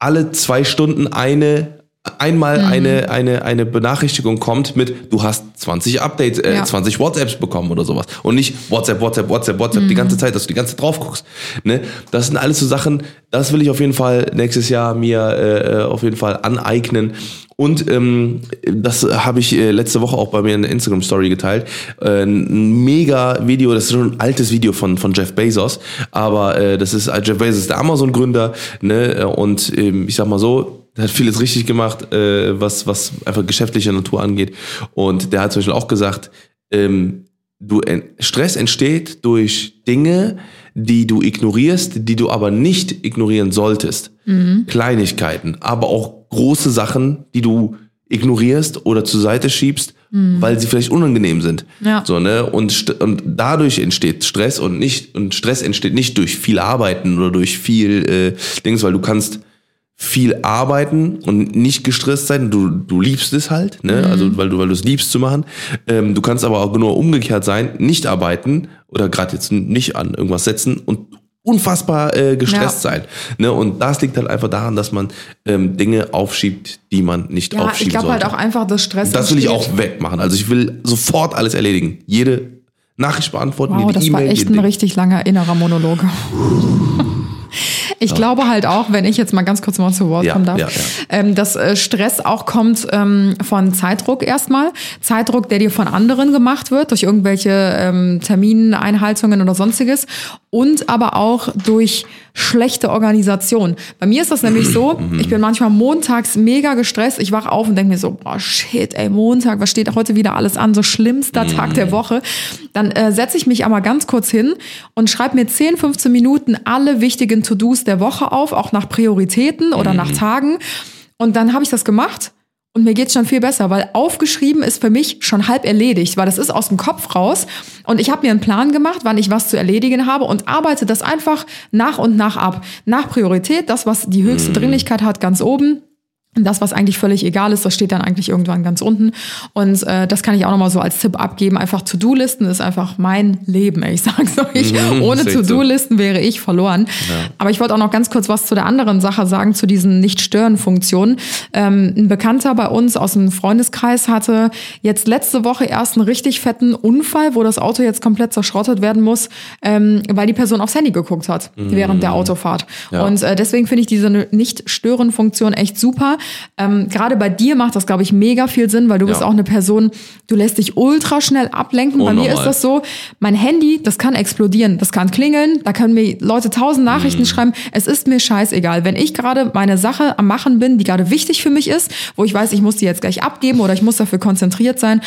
Speaker 4: alle zwei Stunden eine einmal
Speaker 3: Mhm.
Speaker 4: eine, eine, eine Benachrichtigung kommt mit, du hast 20 Updates, äh,
Speaker 3: Ja.
Speaker 4: 20 WhatsApps bekommen oder sowas. Und nicht WhatsApp, WhatsApp, WhatsApp, WhatsApp
Speaker 3: Mhm.
Speaker 4: die ganze Zeit, dass du die ganze Zeit drauf guckst. Ne? Das sind alles so Sachen, das will ich auf jeden Fall nächstes Jahr mir äh, auf jeden Fall aneignen. Und ähm, das habe ich äh, letzte Woche auch bei mir in der Instagram-Story geteilt. Äh, ein mega Video, das ist schon ein altes Video von, von Jeff Bezos, aber äh, das ist äh, Jeff Bezos ist der Amazon-Gründer, ne? Und ähm, ich sag mal so, der hat vieles richtig gemacht, äh, was, was einfach geschäftliche Natur angeht. Und der hat zum Beispiel auch gesagt, ähm, du, Stress entsteht durch Dinge, die du ignorierst, die du aber nicht ignorieren solltest. Kleinigkeiten, aber auch große Sachen, die du ignorierst oder zur Seite schiebst, weil sie vielleicht unangenehm sind.
Speaker 3: Ja.
Speaker 4: So, ne? Und, und dadurch entsteht Stress und nicht, und Stress entsteht nicht durch viel Arbeiten oder durch viel äh, Dings, weil du kannst viel arbeiten und nicht gestresst sein. Du, du liebst es halt, ne? Also weil du, weil du es liebst zu machen. Ähm, du kannst aber auch nur umgekehrt sein, nicht arbeiten oder gerade jetzt nicht an irgendwas setzen und unfassbar äh, gestresst
Speaker 3: Ja.
Speaker 4: sein. Ne? Und das liegt halt einfach daran, dass man ähm, Dinge aufschiebt, die man nicht
Speaker 3: Ja, ich
Speaker 4: aufschieben
Speaker 3: glaube halt
Speaker 4: sollte.
Speaker 3: auch einfach, dass Stress
Speaker 4: das will ich auch wegmachen. Also ich will sofort alles erledigen. Jede Nachricht beantworten,
Speaker 3: Wow,
Speaker 4: jede
Speaker 3: das war
Speaker 4: E-Mail,
Speaker 3: echt ein
Speaker 4: Ding.
Speaker 3: richtig langer innerer Monolog. Ich glaube halt auch, wenn ich jetzt mal ganz kurz mal zu Wort
Speaker 4: Ja,
Speaker 3: kommen darf,
Speaker 4: ja, ja.
Speaker 3: Ähm, dass äh, Stress auch kommt ähm, von Zeitdruck erstmal. Zeitdruck, der dir von anderen gemacht wird, durch irgendwelche ähm, Termineinhaltungen oder sonstiges. Und aber auch durch schlechte Organisation. Bei mir ist das nämlich so,
Speaker 4: Mhm.
Speaker 3: ich bin manchmal montags mega gestresst. Ich wach auf und denke mir so, boah, shit, ey, Montag, was steht heute wieder alles an? So schlimmster Tag
Speaker 4: Mhm.
Speaker 3: der Woche. Dann äh, setze ich mich aber ganz kurz hin und schreibe mir 10, 15 Minuten alle wichtigen To-Dos der Woche auf, auch nach Prioritäten oder
Speaker 4: Mhm.
Speaker 3: nach Tagen. Und dann habe ich das gemacht und mir geht's schon viel besser, weil aufgeschrieben ist für mich schon halb erledigt, weil das ist aus dem Kopf raus. Und ich habe mir einen Plan gemacht, wann ich was zu erledigen habe und arbeite das einfach nach und nach ab. Nach Priorität, das, was die höchste Dringlichkeit hat, ganz oben. Das, was eigentlich völlig egal ist, das steht dann eigentlich irgendwann ganz unten. Und äh, das kann ich auch nochmal so als Tipp abgeben. Einfach To-Do-Listen ist einfach mein Leben. Ich sag's euch.
Speaker 4: Mhm,
Speaker 3: Ohne. To-Do-Listen wäre ich verloren. Aber ich wollte auch noch ganz kurz was zu der anderen Sache sagen, zu diesen Nicht-Stören-Funktionen. Ähm, ein Bekannter bei uns aus dem Freundeskreis hatte jetzt letzte Woche erst einen richtig fetten Unfall, wo das Auto jetzt komplett zerschrottet werden muss, ähm, weil die Person aufs Handy geguckt hat während der Autofahrt.
Speaker 4: Mhm. Ja.
Speaker 3: Und äh, deswegen finde ich diese Nicht-Stören-Funktion echt super. Ähm, Gerade bei dir macht das, glaube ich, mega viel Sinn, weil du bist
Speaker 4: Ja.
Speaker 3: auch eine Person, du lässt dich ultra schnell ablenken. bei mir
Speaker 4: Unnormal.
Speaker 3: ist das so, mein Handy, das kann explodieren, das kann klingeln, da können mir Leute tausend
Speaker 4: Mhm.
Speaker 3: Nachrichten schreiben. Es ist mir scheißegal. Wenn ich gerade meine Sache am Machen bin, die gerade wichtig für mich ist, wo ich weiß, ich muss die jetzt gleich abgeben oder ich muss dafür konzentriert sein,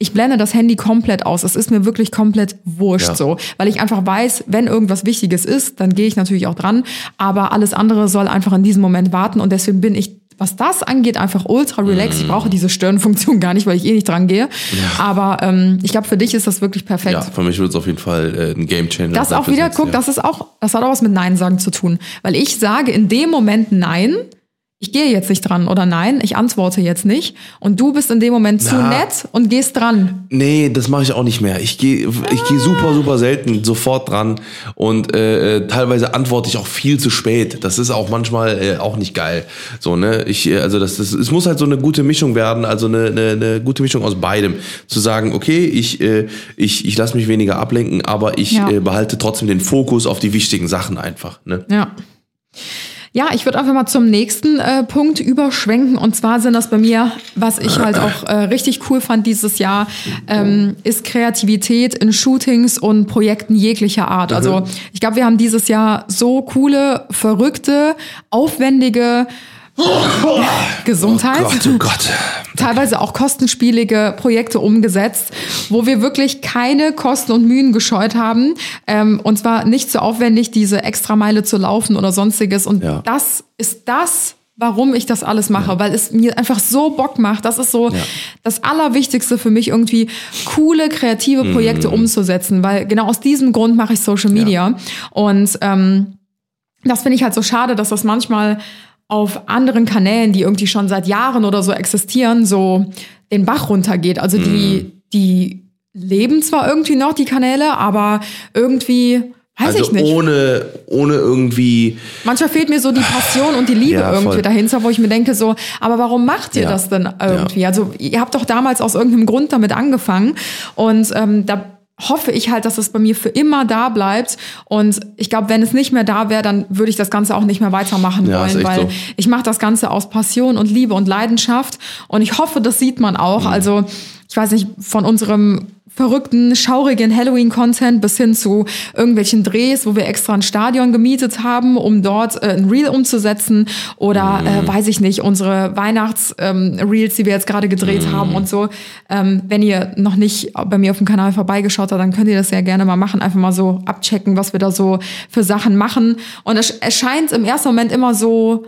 Speaker 3: ich blende das Handy komplett aus. Es ist mir wirklich komplett wurscht
Speaker 4: Ja.
Speaker 3: so, weil ich einfach weiß, wenn irgendwas Wichtiges ist, dann gehe ich natürlich auch dran. Aber alles andere soll einfach in diesem Moment warten und deswegen bin ich was das angeht, einfach ultra relaxed. Ich brauche diese Störenfunktion gar nicht, weil ich eh nicht dran gehe. Aber ähm, ich glaube, für dich ist das wirklich perfekt.
Speaker 4: Ja, für mich wird es auf jeden Fall äh, ein Game Changer.
Speaker 3: Das auch wieder, guck,
Speaker 4: Jahr.
Speaker 3: das ist auch, das hat auch was mit Nein sagen zu tun. Weil ich sage in dem Moment Nein, ich gehe jetzt nicht dran oder nein, ich antworte jetzt nicht. Und du bist in dem Moment zu
Speaker 4: Na.
Speaker 3: nett und gehst dran.
Speaker 4: Nee, das mache ich auch nicht mehr. Ich gehe ich gehe super, super selten sofort dran und äh, äh, teilweise antworte ich auch viel zu spät. Das ist auch manchmal äh, auch nicht geil. So, ne? Ich, äh, also das, das, es muss halt so eine gute Mischung werden, also eine, eine, eine gute Mischung aus beidem. Zu sagen, okay, ich, äh, ich, ich lasse mich weniger ablenken, aber ich
Speaker 3: Ja.
Speaker 4: äh, behalte trotzdem den Fokus auf die wichtigen Sachen einfach. Ne?
Speaker 3: Ja. Ja, ich würde einfach mal zum nächsten äh, Punkt überschwenken. Und zwar sind das bei mir, was ich halt auch äh, richtig cool fand dieses Jahr, ähm, ist Kreativität in Shootings und Projekten jeglicher Art. Also ich glaube, wir haben dieses Jahr so coole, verrückte, aufwendige Gesundheit.
Speaker 4: Gott, oh Gott.
Speaker 3: teilweise auch kostenspielige Projekte umgesetzt, wo wir wirklich keine Kosten und Mühen gescheut haben. Ähm, und zwar nicht so aufwendig, diese Extrameile zu laufen oder sonstiges. Und
Speaker 4: Ja.
Speaker 3: das ist das, warum ich das alles mache, weil es mir einfach so Bock macht. Das ist so das Allerwichtigste für mich, irgendwie coole, kreative
Speaker 4: Mhm.
Speaker 3: Projekte umzusetzen, weil genau aus diesem Grund mache ich Social Media. Und ähm, das finde ich halt so schade, dass das manchmal auf anderen Kanälen, die irgendwie schon seit Jahren oder so existieren, so den Bach runtergeht. Also die, die leben zwar irgendwie noch, die Kanäle, aber irgendwie, weiß
Speaker 4: Also
Speaker 3: ich nicht.
Speaker 4: ohne, ohne irgendwie
Speaker 3: Manchmal fehlt mir so die Passion und die Liebe
Speaker 4: Ja, voll.
Speaker 3: irgendwie dahinter, wo ich mir denke so, aber warum macht ihr
Speaker 4: Ja.
Speaker 3: das denn irgendwie? Also ihr habt doch damals aus irgendeinem Grund damit angefangen und ähm, da hoffe ich halt, dass es bei mir für immer da bleibt und ich glaube, wenn es nicht mehr da wäre, dann würde ich das Ganze auch nicht mehr weitermachen
Speaker 4: Ja,
Speaker 3: wollen, weil
Speaker 4: so.
Speaker 3: ich mache das Ganze aus Passion und Liebe und Leidenschaft und ich hoffe, das sieht man auch.
Speaker 4: Mhm.
Speaker 3: Also ich weiß nicht, von unserem verrückten, schaurigen Halloween-Content bis hin zu irgendwelchen Drehs, wo wir extra ein Stadion gemietet haben, um dort äh, ein Reel umzusetzen oder äh, weiß ich nicht, unsere Weihnachts-Reels, die wir jetzt gerade gedreht haben und so. Ähm, wenn ihr noch nicht bei mir auf dem Kanal vorbeigeschaut habt, dann könnt ihr das ja gerne mal machen, einfach mal so abchecken, was wir da so für Sachen machen. Und es erscheint im ersten Moment immer so,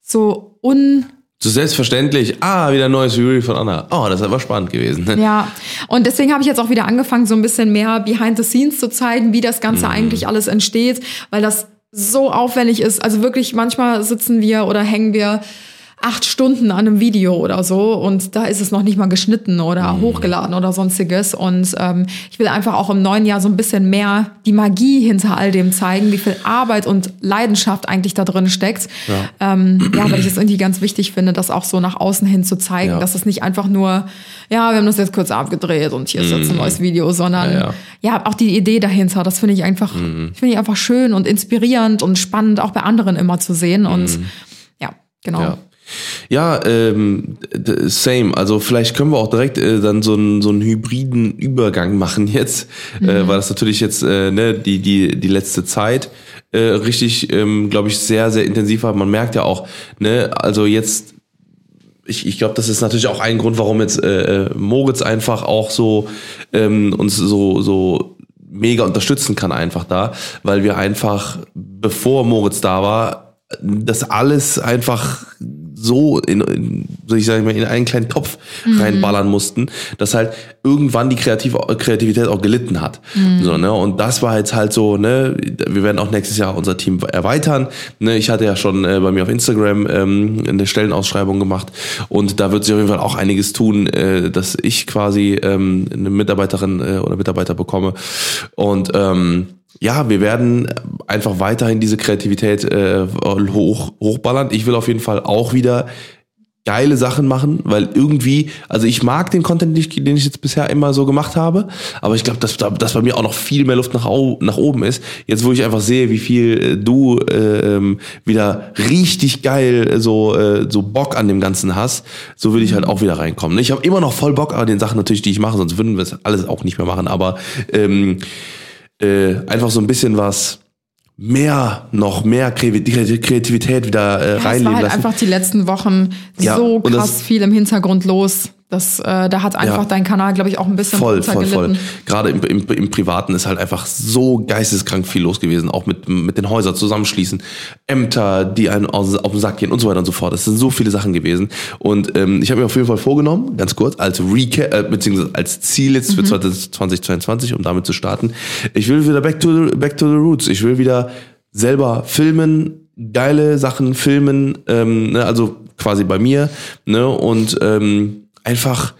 Speaker 3: so un
Speaker 4: so selbstverständlich, ah, wieder ein neues Reel von Anna. Oh, das ist aber spannend gewesen.
Speaker 3: Ja, und deswegen habe ich jetzt auch wieder angefangen, so ein bisschen mehr Behind the Scenes zu zeigen, wie das Ganze eigentlich alles entsteht, weil das so aufwendig ist. Also wirklich, manchmal sitzen wir oder hängen wir acht Stunden an einem Video oder so und da ist es noch nicht mal geschnitten oder hochgeladen oder sonstiges. Und ähm, ich will einfach auch im neuen Jahr so ein bisschen mehr die Magie hinter all dem zeigen, wie viel Arbeit und Leidenschaft eigentlich da drin steckt. Ja, ähm, ja weil ich es irgendwie ganz wichtig finde, das auch so nach außen hin zu zeigen,
Speaker 4: Ja.
Speaker 3: dass es nicht einfach nur, ja, wir haben das jetzt kurz abgedreht und hier ist jetzt ein neues Video, sondern
Speaker 4: Ja,
Speaker 3: ja,
Speaker 4: ja.
Speaker 3: auch die Idee dahinter, das finde ich einfach, finde ich einfach schön und inspirierend und spannend, auch bei anderen immer zu sehen. Und ja, genau.
Speaker 4: Ja. Ähm, same. Also vielleicht können wir auch direkt äh, dann so einen so einen hybriden Übergang machen jetzt, äh, weil das natürlich jetzt äh, ne, die die die letzte Zeit äh, richtig, ähm, glaube ich, sehr sehr intensiv war. Man merkt ja auch, ne, also jetzt ich, ich glaube, das ist natürlich auch ein Grund, warum jetzt äh, äh, Moritz einfach auch so ähm, uns so so mega unterstützen kann einfach da, weil wir einfach bevor Moritz da war, das alles einfach so in, in soll ich sagen, in einen kleinen Topf
Speaker 3: Mhm.
Speaker 4: reinballern mussten, dass halt irgendwann die Kreativ Kreativität auch gelitten hat.
Speaker 3: Mhm.
Speaker 4: So, ne? Und das war jetzt halt so, ne, wir werden auch nächstes Jahr unser Team erweitern. Ne? Ich hatte ja schon äh, bei mir auf Instagram ähm, eine Stellenausschreibung gemacht und da wird sich auf jeden Fall auch einiges tun, äh, dass ich quasi ähm, eine Mitarbeiterin äh, oder Mitarbeiter bekomme. Und ähm, ja, wir werden einfach weiterhin diese Kreativität äh, hoch, hochballern. Ich will auf jeden Fall auch wieder geile Sachen machen, weil irgendwie, also ich mag den Content, den ich, den ich jetzt bisher immer so gemacht habe, aber ich glaube, dass, da- dass bei mir auch noch viel mehr Luft nach, nach oben ist. Jetzt, wo ich einfach sehe, wie viel äh, du äh, ähm, wieder richtig geil äh, so, äh, so Bock an dem Ganzen hast, so will ich halt auch wieder reinkommen. Ich habe immer noch voll Bock an den Sachen natürlich, die ich mache, sonst würden wir es alles auch nicht mehr machen, aber ähm, äh, einfach so ein bisschen was mehr, noch mehr Kreativ- Kreativität wieder äh,
Speaker 3: Ja, es war
Speaker 4: reinleben
Speaker 3: halt
Speaker 4: lassen.
Speaker 3: einfach die letzten Wochen
Speaker 4: Ja,
Speaker 3: so
Speaker 4: und das-
Speaker 3: krass viel im Hintergrund los. Das, äh, da hat einfach
Speaker 4: Ja.
Speaker 3: dein Kanal, glaube ich, auch ein bisschen
Speaker 4: Voll, voll, voll. Gerade im, im, im Privaten ist halt einfach so geisteskrank viel los gewesen, auch mit, mit den Häusern zusammenschließen, Ämter, die einen aus, auf den Sack gehen und so weiter und so fort. Es sind so viele Sachen gewesen. Und ähm, ich habe mir auf jeden Fall vorgenommen, ganz kurz, als Recap, äh, beziehungsweise als Ziel jetzt für 2022, um damit zu starten, ich will wieder back to the, back to the roots. Ich will wieder selber filmen, geile Sachen filmen, ähm, ne, also quasi bei mir, ne, und ähm, einfach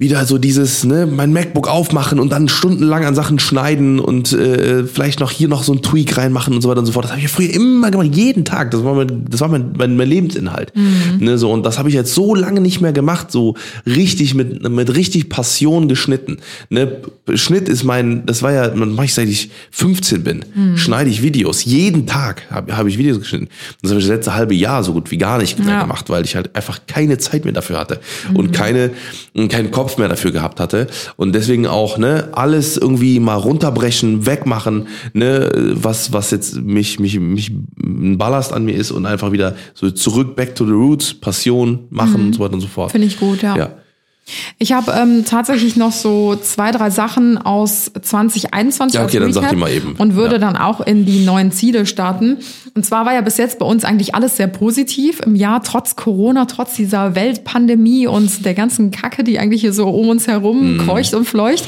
Speaker 4: wieder so dieses, ne, mein MacBook aufmachen und dann stundenlang an Sachen schneiden und äh, vielleicht noch hier noch so ein Tweak reinmachen und so weiter und so fort. Das habe ich ja früher immer gemacht, jeden Tag. Das war mein, das war mein, mein, mein Lebensinhalt. Ne, so, und das habe ich jetzt so lange nicht mehr gemacht, so richtig mit, mit richtig Passion geschnitten. Ne, Schnitt ist mein, das war ja, mache ich seit ich 15 bin, schneide ich Videos. Jeden Tag habe hab ich Videos geschnitten. Das habe ich das letzte halbe Jahr so gut wie gar nicht mehr
Speaker 3: Ja.
Speaker 4: gemacht, weil ich halt einfach keine Zeit mehr dafür hatte und keine, keinen Kopf mehr dafür gehabt hatte. Und deswegen auch, ne, alles irgendwie mal runterbrechen, wegmachen, ne, was, was jetzt mich, mich, mich ein Ballast an mir ist und einfach wieder so zurück, back to the roots, Passion machen und so weiter und so fort.
Speaker 3: Finde ich gut, ja.
Speaker 4: Ja.
Speaker 3: Ich habe ähm, tatsächlich noch so zwei, drei Sachen aus 2021
Speaker 4: Ja, okay, dann sag die mal eben.
Speaker 3: und würde
Speaker 4: Ja.
Speaker 3: dann auch in die neuen Ziele starten. Und zwar war ja bis jetzt bei uns eigentlich alles sehr positiv im Jahr, trotz Corona, trotz dieser Weltpandemie und der ganzen Kacke, die eigentlich hier so um uns herum
Speaker 4: Mhm.
Speaker 3: kreucht und fleucht.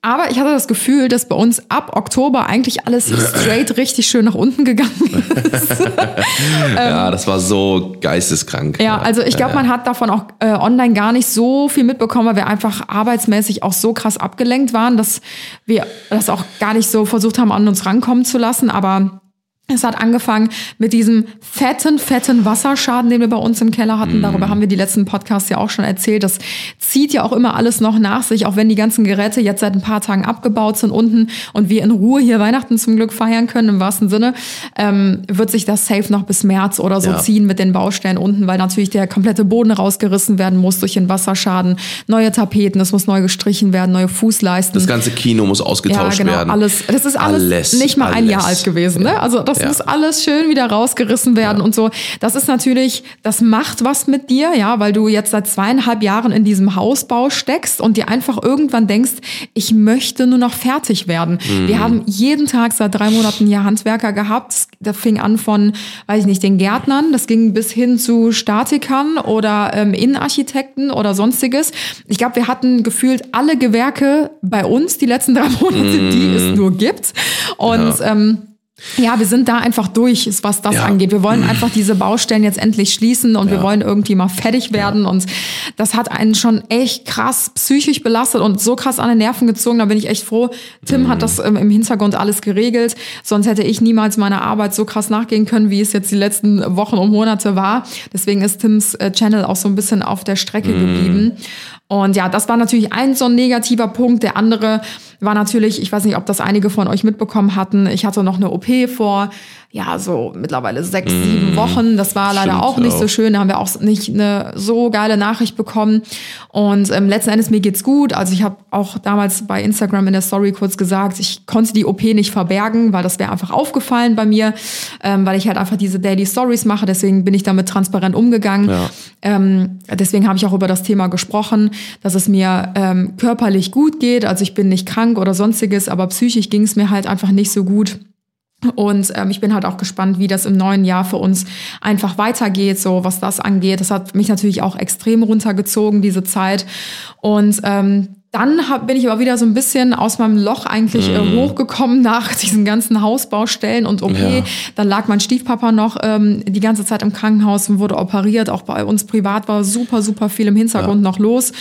Speaker 3: Aber ich hatte das Gefühl, dass bei uns ab Oktober eigentlich alles straight richtig schön nach unten gegangen ist.
Speaker 4: ja, das war so geisteskrank.
Speaker 3: Ja, also ich glaube, man hat davon auch äh, online gar nicht so viel mitbekommen, weil wir einfach arbeitsmäßig auch so krass abgelenkt waren, dass wir das auch gar nicht so versucht haben, an uns rankommen zu lassen. Aber es hat angefangen mit diesem fetten, fetten Wasserschaden, den wir bei uns im Keller hatten. Darüber haben wir die letzten Podcasts ja auch schon erzählt. Das zieht ja auch immer alles noch nach sich, auch wenn die ganzen Geräte jetzt seit ein paar Tagen abgebaut sind unten und wir in Ruhe hier Weihnachten zum Glück feiern können, im wahrsten Sinne, ähm, wird sich das safe noch bis März oder so
Speaker 4: Ja.
Speaker 3: ziehen mit den Baustellen unten, weil natürlich der komplette Boden rausgerissen werden muss durch den Wasserschaden. Neue Tapeten, es muss neu gestrichen werden, neue Fußleisten.
Speaker 4: Das ganze Kino muss
Speaker 3: Ja,
Speaker 4: ausgetauscht
Speaker 3: genau,
Speaker 4: werden.
Speaker 3: alles. Das ist alles,
Speaker 4: Alles,
Speaker 3: nicht mal ein
Speaker 4: alles.
Speaker 3: Jahr alt gewesen, ne?
Speaker 4: Ja.
Speaker 3: Also das
Speaker 4: Ja.
Speaker 3: muss alles schön wieder rausgerissen werden und so. Das ist natürlich, das macht was mit dir, ja, weil du jetzt seit zweieinhalb Jahren in diesem Hausbau steckst und dir einfach irgendwann denkst, ich möchte nur noch fertig werden.
Speaker 4: Mhm.
Speaker 3: Wir haben jeden Tag seit drei Monaten hier Handwerker gehabt. Das fing an von, weiß ich nicht, den Gärtnern, das ging bis hin zu Statikern oder ähm, Innenarchitekten oder sonstiges. Ich glaube, wir hatten gefühlt alle Gewerke bei uns die letzten drei Monate, die es nur gibt. Und
Speaker 4: Ja.
Speaker 3: ähm, ja, wir sind da einfach durch, was das
Speaker 4: Ja.
Speaker 3: angeht. Wir wollen einfach diese Baustellen jetzt endlich schließen und wir
Speaker 4: Ja.
Speaker 3: wollen irgendwie mal fertig werden. Und das hat einen schon echt krass psychisch belastet und so krass an den Nerven gezogen. Da bin ich echt froh. Tim
Speaker 4: Mhm.
Speaker 3: hat das ähm, im Hintergrund alles geregelt. Sonst hätte ich niemals meiner Arbeit so krass nachgehen können, wie es jetzt die letzten Wochen und Monate war. Deswegen ist Tims äh, Channel auch so ein bisschen auf der Strecke
Speaker 4: Mhm.
Speaker 3: geblieben. Und ja, das war natürlich ein so ein negativer Punkt. Der andere war natürlich, ich weiß nicht, ob das einige von euch mitbekommen hatten. Ich hatte noch eine OP vor, ja, so mittlerweile sechs, sieben Wochen. Das war leider auch nicht
Speaker 4: ja.
Speaker 3: so schön. Da haben wir auch nicht eine so geile Nachricht bekommen. Und ähm, letzten Endes mir geht's gut. Also ich habe auch damals bei Instagram in der Story kurz gesagt, ich konnte die OP nicht verbergen, weil das wäre einfach aufgefallen bei mir, ähm, weil ich halt einfach diese Daily Stories mache. Deswegen bin ich damit transparent umgegangen.
Speaker 4: Ja.
Speaker 3: Ähm, deswegen habe ich auch über das Thema gesprochen, dass es mir ähm, körperlich gut geht. Also ich bin nicht krank oder sonstiges, aber psychisch ging es mir halt einfach nicht so gut. Und ähm, ich bin halt auch gespannt, wie das im neuen Jahr für uns einfach weitergeht, so was das angeht. Das hat mich natürlich auch extrem runtergezogen, diese Zeit. Und ähm, dann hab, bin ich aber wieder so ein bisschen aus meinem Loch eigentlich äh,
Speaker 4: Mhm.
Speaker 3: hochgekommen nach diesen ganzen Hausbaustellen und okay,
Speaker 4: Ja.
Speaker 3: dann lag mein Stiefpapa noch ähm, die ganze Zeit im Krankenhaus und wurde operiert. Auch bei uns privat war super, super viel im Hintergrund noch los.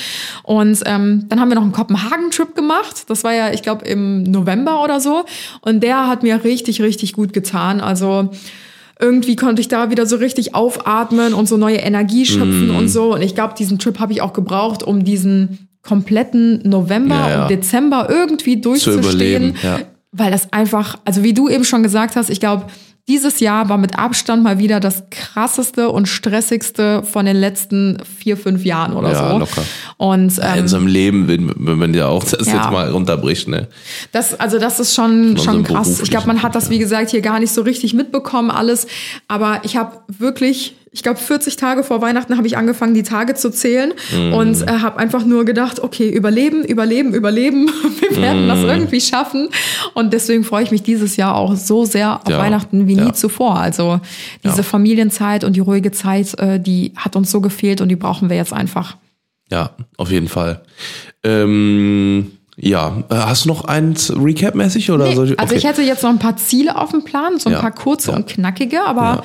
Speaker 3: Und ähm, dann haben wir noch einen Kopenhagen-Trip gemacht. Das war ja, ich glaube, im November oder so. Und der hat mir richtig, richtig gut getan. Also irgendwie konnte ich da wieder so richtig aufatmen und so neue Energie schöpfen
Speaker 4: Mhm.
Speaker 3: und so. Und ich glaube, diesen Trip habe ich auch gebraucht, um diesen kompletten November
Speaker 4: Ja, ja.
Speaker 3: und Dezember irgendwie durchzustehen.
Speaker 4: ja.
Speaker 3: Weil das einfach, also wie du eben schon gesagt hast, ich glaube, dieses Jahr war mit Abstand mal wieder das krasseste und stressigste von den letzten vier, fünf Jahren oder
Speaker 4: Ja,
Speaker 3: so.
Speaker 4: locker.
Speaker 3: Und
Speaker 4: in
Speaker 3: ähm,
Speaker 4: unserem Leben, wenn, wenn man ja auch das
Speaker 3: Ja.
Speaker 4: jetzt mal runterbricht, ne?
Speaker 3: Das, also das ist schon, schon krass. Ich glaube, man hat das, wie gesagt, hier gar nicht so richtig mitbekommen, alles. Aber ich habe wirklich, ich glaube, 40 Tage vor Weihnachten habe ich angefangen, die Tage zu zählen
Speaker 4: Mhm.
Speaker 3: und äh, habe einfach nur gedacht, okay, überleben, überleben, überleben. Wir werden das
Speaker 4: Mhm.
Speaker 3: irgendwie schaffen. Und deswegen freue ich mich dieses Jahr auch so sehr auf
Speaker 4: Ja.
Speaker 3: Weihnachten wie nie
Speaker 4: Ja.
Speaker 3: zuvor. Also diese
Speaker 4: Ja.
Speaker 3: Familienzeit und die ruhige Zeit, äh, die hat uns so gefehlt und die brauchen wir jetzt einfach.
Speaker 4: Ja, auf jeden Fall. Ähm, ja, Äh, hast du noch eins Recap-mäßig oder
Speaker 3: Nee,
Speaker 4: soll ich?
Speaker 3: also ich hätte jetzt noch ein paar Ziele auf dem Plan, so ein
Speaker 4: Ja.
Speaker 3: paar kurze
Speaker 4: Ja.
Speaker 3: und knackige, aber
Speaker 4: Ja.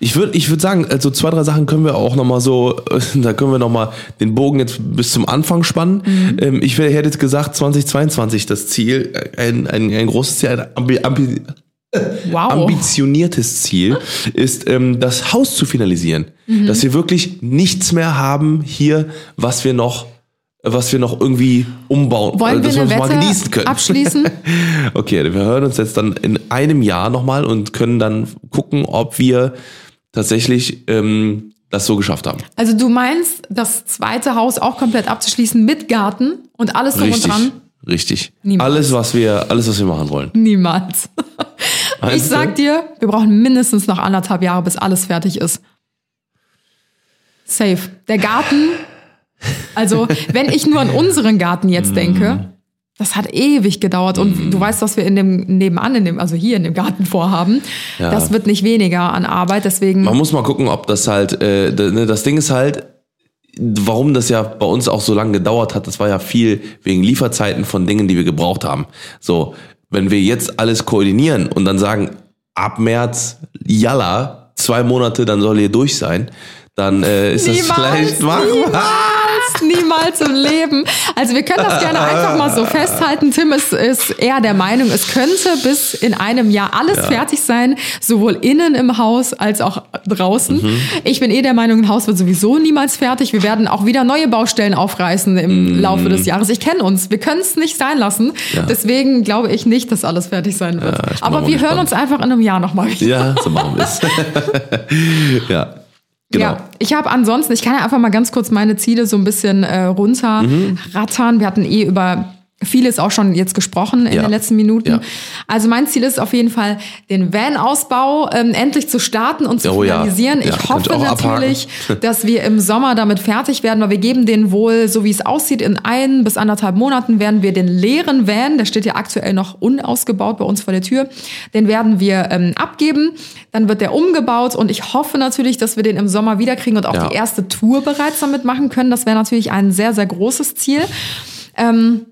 Speaker 4: Ich würde ich würd sagen, also zwei, drei Sachen können wir auch nochmal so, da können wir nochmal den Bogen jetzt bis zum Anfang spannen.
Speaker 3: Mhm.
Speaker 4: Ähm, ich hätte jetzt gesagt, 2022 das Ziel, ein, ein, ein großes Ziel, ein ambi, ambi,
Speaker 3: wow.
Speaker 4: ambitioniertes Ziel ist, ähm, das Haus zu finalisieren.
Speaker 3: Mhm.
Speaker 4: Dass wir wirklich nichts mehr haben hier, was wir noch was wir noch irgendwie umbauen,
Speaker 3: Wollen
Speaker 4: äh,
Speaker 3: wir
Speaker 4: dass
Speaker 3: eine
Speaker 4: uns mal genießen können.
Speaker 3: abschließen?
Speaker 4: Okay, wir hören uns jetzt dann in einem Jahr nochmal und können dann gucken, ob wir tatsächlich ähm, das so geschafft haben.
Speaker 3: Also du meinst, das zweite Haus auch komplett abzuschließen mit Garten und alles drum und
Speaker 4: Richtig,
Speaker 3: dran?
Speaker 4: richtig.
Speaker 3: Niemals.
Speaker 4: Alles, was wir, alles, was wir machen wollen.
Speaker 3: Niemals. ich sag dir, wir brauchen mindestens noch anderthalb Jahre, bis alles fertig ist. Safe. Der Garten, also wenn ich nur an unseren Garten jetzt
Speaker 4: Mhm.
Speaker 3: denke, das hat ewig gedauert und du weißt, was wir in dem nebenan, in dem, also hier in dem Garten vorhaben.
Speaker 4: Ja.
Speaker 3: Das wird nicht weniger an Arbeit, deswegen.
Speaker 4: Man muss mal gucken, ob das halt, äh, ne, das Ding ist halt, warum das ja bei uns auch so lange gedauert hat, das war ja viel wegen Lieferzeiten von Dingen, die wir gebraucht haben. So, wenn wir jetzt alles koordinieren und dann sagen, ab März, jalla, zwei Monate, dann soll ihr durch sein, dann äh, ist das vielleicht machbar.
Speaker 3: Niemals, niemals im Leben. Also wir können das gerne einfach mal so festhalten. Tim ist, ist eher der Meinung, es könnte bis in einem Jahr alles fertig sein, sowohl innen im Haus als auch draußen.
Speaker 4: Mhm.
Speaker 3: Ich bin eh der Meinung, ein Haus wird sowieso niemals fertig. Wir werden auch wieder neue Baustellen aufreißen im Laufe des Jahres. Ich kenne uns. Wir können es nicht sein lassen.
Speaker 4: Mhm. Ja.
Speaker 3: Deswegen glaube ich nicht, dass alles fertig sein wird.
Speaker 4: Ja,
Speaker 3: Aber wir hören
Speaker 4: gespannt.
Speaker 3: uns einfach in einem Jahr nochmal wieder.
Speaker 4: Ja, so machen wir es. ja, genau.
Speaker 3: Ja, ich habe ansonsten, ich kann ja einfach mal ganz kurz meine Ziele so ein bisschen äh, runterrattern. Wir hatten eh über vieles auch schon jetzt gesprochen in
Speaker 4: Ja.
Speaker 3: den letzten Minuten.
Speaker 4: Ja.
Speaker 3: Also mein Ziel ist auf jeden Fall, den Van-Ausbau ähm, endlich zu starten und zu
Speaker 4: Oh
Speaker 3: finalisieren.
Speaker 4: Ja,
Speaker 3: ich hoffe natürlich, dass wir im Sommer damit fertig werden, weil wir geben den wohl, so wie es aussieht, in ein bis anderthalb Monaten werden wir den leeren Van, der steht ja aktuell noch unausgebaut bei uns vor der Tür, den werden wir ähm, abgeben. Dann wird der umgebaut und ich hoffe natürlich, dass wir den im Sommer wiederkriegen und auch die erste Tour bereits damit machen können. Das wäre natürlich ein sehr, sehr großes Ziel. Ähm,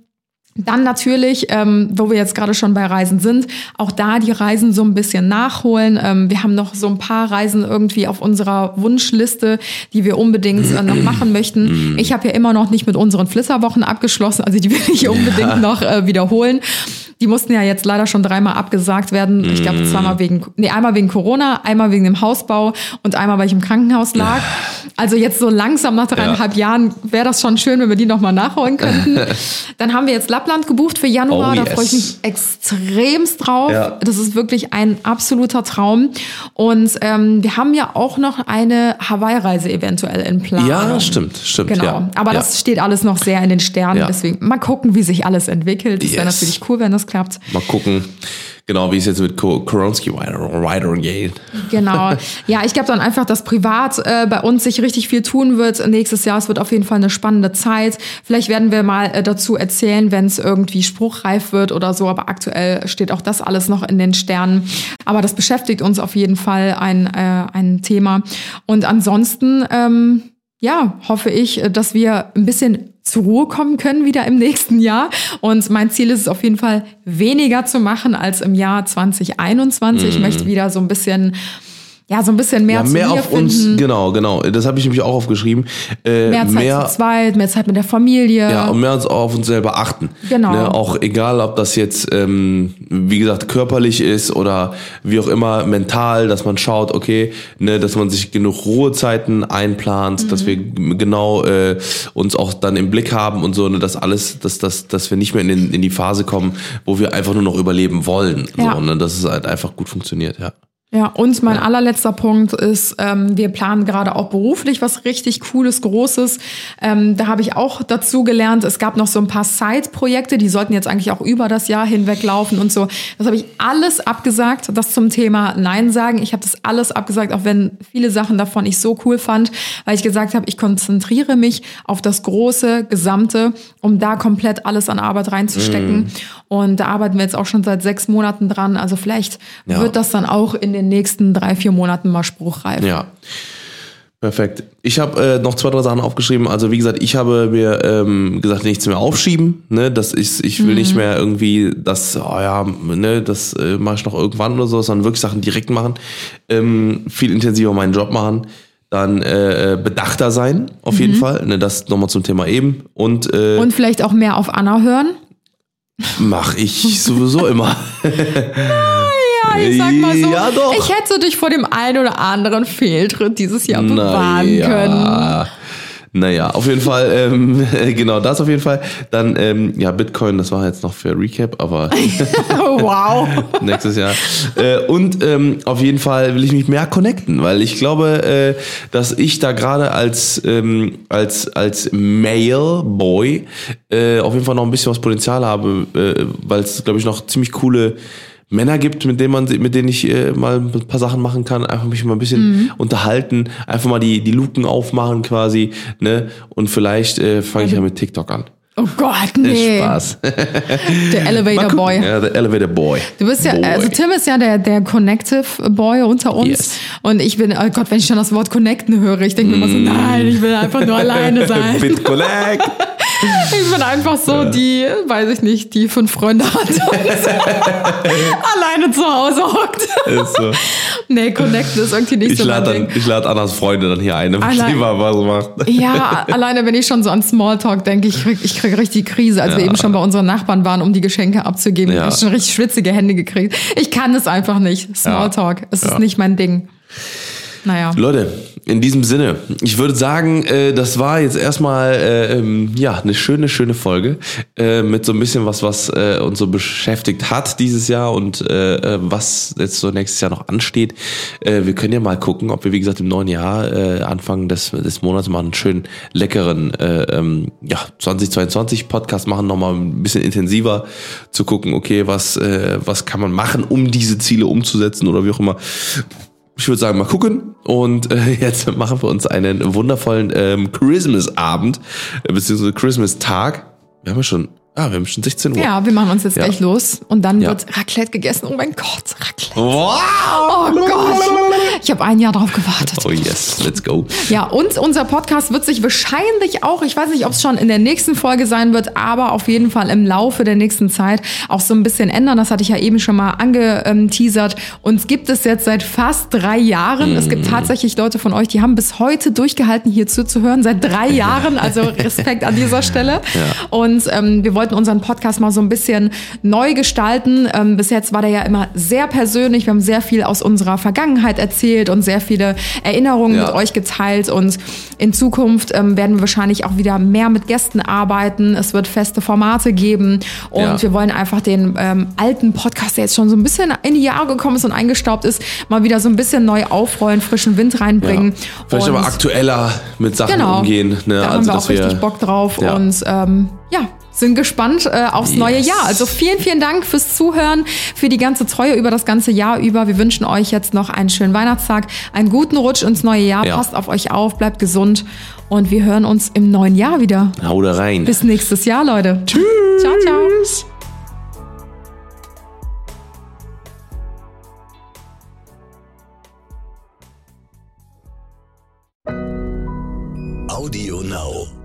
Speaker 3: dann natürlich, ähm, wo wir jetzt gerade schon bei Reisen sind, auch da die Reisen so ein bisschen nachholen. Ähm, wir haben noch so ein paar Reisen irgendwie auf unserer Wunschliste, die wir unbedingt äh, noch machen möchten. Ich habe ja immer noch nicht mit unseren Flitterwochen abgeschlossen, also die will ich unbedingt noch äh, wiederholen. Die mussten ja jetzt leider schon dreimal abgesagt werden. Ich glaube zweimal wegen, nee, einmal wegen Corona, einmal wegen dem Hausbau und einmal, weil ich im Krankenhaus lag. Also jetzt so langsam nach dreieinhalb Jahren wäre das schon schön, wenn wir die nochmal nachholen könnten. Dann haben wir jetzt Lappland gebucht für Januar.
Speaker 4: Oh,
Speaker 3: Da
Speaker 4: yes.
Speaker 3: freue ich mich extremst drauf.
Speaker 4: Ja.
Speaker 3: Das ist wirklich ein absoluter Traum. Und ähm, wir haben ja auch noch eine Hawaii-Reise eventuell in Planung.
Speaker 4: Ja, stimmt, stimmt.
Speaker 3: Genau.
Speaker 4: Ja.
Speaker 3: Aber
Speaker 4: ja.
Speaker 3: das steht alles noch sehr in den Sternen.
Speaker 4: Ja.
Speaker 3: Deswegen mal gucken, wie sich alles entwickelt. Das wäre
Speaker 4: Yes.
Speaker 3: natürlich cool, wenn das klappt.
Speaker 4: Mal gucken. Genau, wie es jetzt mit Ko- Koronski weitergeht.
Speaker 3: Genau. Ja, ich glaube dann einfach, dass privat äh, bei uns sich richtig viel tun wird. Nächstes Jahr, es wird auf jeden Fall eine spannende Zeit. Vielleicht werden wir mal äh, dazu erzählen, wenn es irgendwie spruchreif wird oder so. Aber aktuell steht auch das alles noch in den Sternen. Aber das beschäftigt uns auf jeden Fall ein, äh, ein Thema. Und ansonsten, ähm, ja, hoffe ich, äh, dass wir ein bisschen zur Ruhe kommen können wieder im nächsten Jahr. Und mein Ziel ist es auf jeden Fall, weniger zu machen als im Jahr 2021. Ich möchte wieder so ein bisschen, ja, so ein bisschen mehr
Speaker 4: Ja,
Speaker 3: zu
Speaker 4: mehr auf
Speaker 3: finden.
Speaker 4: uns, genau, genau. Das habe ich nämlich auch aufgeschrieben. Äh,
Speaker 3: Mehr Zeit zu zweit, mehr Zeit mit der Familie.
Speaker 4: Ja, und mehr auf uns selber achten.
Speaker 3: Genau.
Speaker 4: Ne, auch egal, ob das jetzt, ähm, wie gesagt, körperlich ist oder wie auch immer mental, dass man schaut, okay, ne, dass man sich genug Ruhezeiten einplant, dass wir
Speaker 3: Mhm.
Speaker 4: genau äh, uns auch dann im Blick haben und so, ne, dass alles, dass, dass, dass wir nicht mehr in, den, in die Phase kommen, wo wir einfach nur noch überleben wollen.
Speaker 3: Ja.
Speaker 4: So, ne, dass es halt einfach gut funktioniert, ja.
Speaker 3: Ja, und mein allerletzter Punkt ist, ähm, wir planen gerade auch beruflich was richtig Cooles, Großes. Ähm, da habe ich auch dazu gelernt, es gab noch so ein paar Side-Projekte, die sollten jetzt eigentlich auch über das Jahr hinweg laufen und so. Das habe ich alles abgesagt, das zum Thema Nein sagen. Ich habe das alles abgesagt, auch wenn viele Sachen davon ich so cool fand, weil ich gesagt habe, ich konzentriere mich auf das große, gesamte, um da komplett alles an Arbeit reinzustecken. Und da arbeiten wir jetzt auch schon seit sechs Monaten dran. Also vielleicht
Speaker 4: Ja.
Speaker 3: wird das dann auch in den nächsten drei, vier Monaten mal spruchreif.
Speaker 4: Ja. Perfekt. Ich habe äh, noch zwei, drei Sachen aufgeschrieben. Also wie gesagt, ich habe mir ähm, gesagt, nichts mehr aufschieben. Ne, das ist, ich will nicht mehr irgendwie das, oh ja, ne, das äh, mache ich noch irgendwann oder so, sondern wirklich Sachen direkt machen. Ähm, viel intensiver meinen Job machen. Dann äh, äh, bedachter sein, auf jeden Fall. Ne, das nochmal zum Thema eben. Und, äh,
Speaker 3: Und vielleicht auch mehr auf Anna hören.
Speaker 4: mache ich sowieso immer.
Speaker 3: Ich sag mal so,
Speaker 4: Ja, doch.
Speaker 3: ich hätte dich vor dem einen oder anderen Fehltritt dieses Jahr bewahren können.
Speaker 4: Naja, auf jeden Fall, ähm, genau das auf jeden Fall. Dann, ähm, ja, Bitcoin, das war jetzt noch für Recap, aber
Speaker 3: wow.
Speaker 4: nächstes Jahr. Äh, und ähm, auf jeden Fall will ich mich mehr connecten, weil ich glaube, äh, dass ich da gerade als, ähm, als, als Male Boy äh, auf jeden Fall noch ein bisschen was Potenzial habe, äh, weil es, glaube ich, noch ziemlich coole Männer gibt, mit denen man, mit denen ich äh, mal ein paar Sachen machen kann, einfach mich mal ein bisschen unterhalten, einfach mal die, die Luken aufmachen quasi, ne? Und vielleicht äh, fange ich ja mit TikTok an.
Speaker 3: Oh Gott, nee.
Speaker 4: Spaß.
Speaker 3: Der Elevator. Boy.
Speaker 4: Ja, der Elevator Boy.
Speaker 3: Du bist ja,
Speaker 4: Boy.
Speaker 3: also Tim ist ja der, der Connective Boy unter uns.
Speaker 4: Yes.
Speaker 3: Und ich bin, oh Gott, wenn ich schon das Wort Connecten höre, ich denke mir immer so,
Speaker 4: Mm.
Speaker 3: nein, ich will einfach nur alleine sein.
Speaker 4: BitConnect.
Speaker 3: Ich bin einfach so die, weiß ich nicht, die fünf Freunde hat und alleine zu Hause hockt.
Speaker 4: Ist so.
Speaker 3: Nee, Connecten ist irgendwie nicht
Speaker 4: Ich
Speaker 3: so mein
Speaker 4: lade
Speaker 3: Ding.
Speaker 4: dann, ich lade Annas Freunde dann hier ein, damit
Speaker 3: Allein-
Speaker 4: die mal was macht.
Speaker 3: Ja, alleine wenn ich schon so an Smalltalk denke, ich krieg, ich krieg richtig Krise, als wir
Speaker 4: Ja.
Speaker 3: eben schon bei unseren Nachbarn waren, um die Geschenke abzugeben.
Speaker 4: Ja.
Speaker 3: Ich habe schon richtig schwitzige Hände gekriegt. Ich kann es einfach nicht. Smalltalk, es ist
Speaker 4: Ja.
Speaker 3: nicht mein Ding. Naja.
Speaker 4: Leute, in diesem Sinne, ich würde sagen, äh, das war jetzt erstmal äh, ähm, ja eine schöne, schöne Folge äh, mit so ein bisschen was, was äh, uns so beschäftigt hat dieses Jahr und äh, äh, was jetzt so nächstes Jahr noch ansteht. Äh, wir können ja mal gucken, ob wir wie gesagt im neuen Jahr äh, Anfang des, des Monats mal einen schönen leckeren äh, ähm, ja 2022 Podcast machen, nochmal ein bisschen intensiver zu gucken, okay, was äh, was kann man machen, um diese Ziele umzusetzen oder wie auch immer. Ich würde sagen, mal gucken. Und äh, jetzt machen wir uns einen wundervollen ähm, Christmas-Abend, äh, beziehungsweise Christmas-Tag. Wir haben ja schon, ah, wir haben schon 16 Uhr.
Speaker 3: Ja, wir machen uns jetzt
Speaker 4: Ja.
Speaker 3: gleich los und dann
Speaker 4: Ja.
Speaker 3: wird Raclette gegessen. Oh mein Gott, Raclette.
Speaker 4: Wow!
Speaker 3: Oh Gott. Ich habe ein Jahr drauf gewartet.
Speaker 4: Oh yes, let's go.
Speaker 3: Ja, und unser Podcast wird sich wahrscheinlich auch, ich weiß nicht, ob es schon in der nächsten Folge sein wird, aber auf jeden Fall im Laufe der nächsten Zeit auch so ein bisschen ändern. Das hatte ich ja eben schon mal angeteasert. Uns gibt es jetzt seit fast drei Jahren. Es gibt tatsächlich Leute von euch, die haben bis heute durchgehalten, hier zuzuhören. Seit drei Jahren. Also Respekt an dieser Stelle. Und ähm, wir wollten unseren Podcast mal so ein bisschen neu gestalten. Ähm, bis jetzt war der ja immer sehr persönlich. Wir haben sehr viel aus unserer Vergangenheit erzählt und sehr viele Erinnerungen
Speaker 4: Ja.
Speaker 3: mit euch geteilt. Und in Zukunft ähm, werden wir wahrscheinlich auch wieder mehr mit Gästen arbeiten. Es wird feste Formate geben. Und
Speaker 4: Ja.
Speaker 3: wir wollen einfach den ähm, alten Podcast, der jetzt schon so ein bisschen in die Jahre gekommen ist und eingestaubt ist, mal wieder so ein bisschen neu aufrollen, frischen Wind reinbringen.
Speaker 4: Ja. Vielleicht
Speaker 3: Und-
Speaker 4: aber aktueller mit Sachen
Speaker 3: genau.
Speaker 4: umgehen. Ne?
Speaker 3: Da haben
Speaker 4: also,
Speaker 3: wir
Speaker 4: dass
Speaker 3: auch richtig Bock drauf. Und ähm, ja, sind gespannt äh, aufs
Speaker 4: Yes.
Speaker 3: neue Jahr. Also vielen, vielen Dank fürs Zuhören, für die ganze Treue über das ganze Jahr über. Wir wünschen euch jetzt noch einen schönen Weihnachtstag, einen guten Rutsch ins neue Jahr.
Speaker 4: Ja.
Speaker 3: Passt auf euch auf, bleibt gesund und wir hören uns im neuen Jahr wieder.
Speaker 4: Hau da rein.
Speaker 3: Bis nächstes Jahr, Leute. Tschüss. Ciao, ciao.
Speaker 1: Audio Now.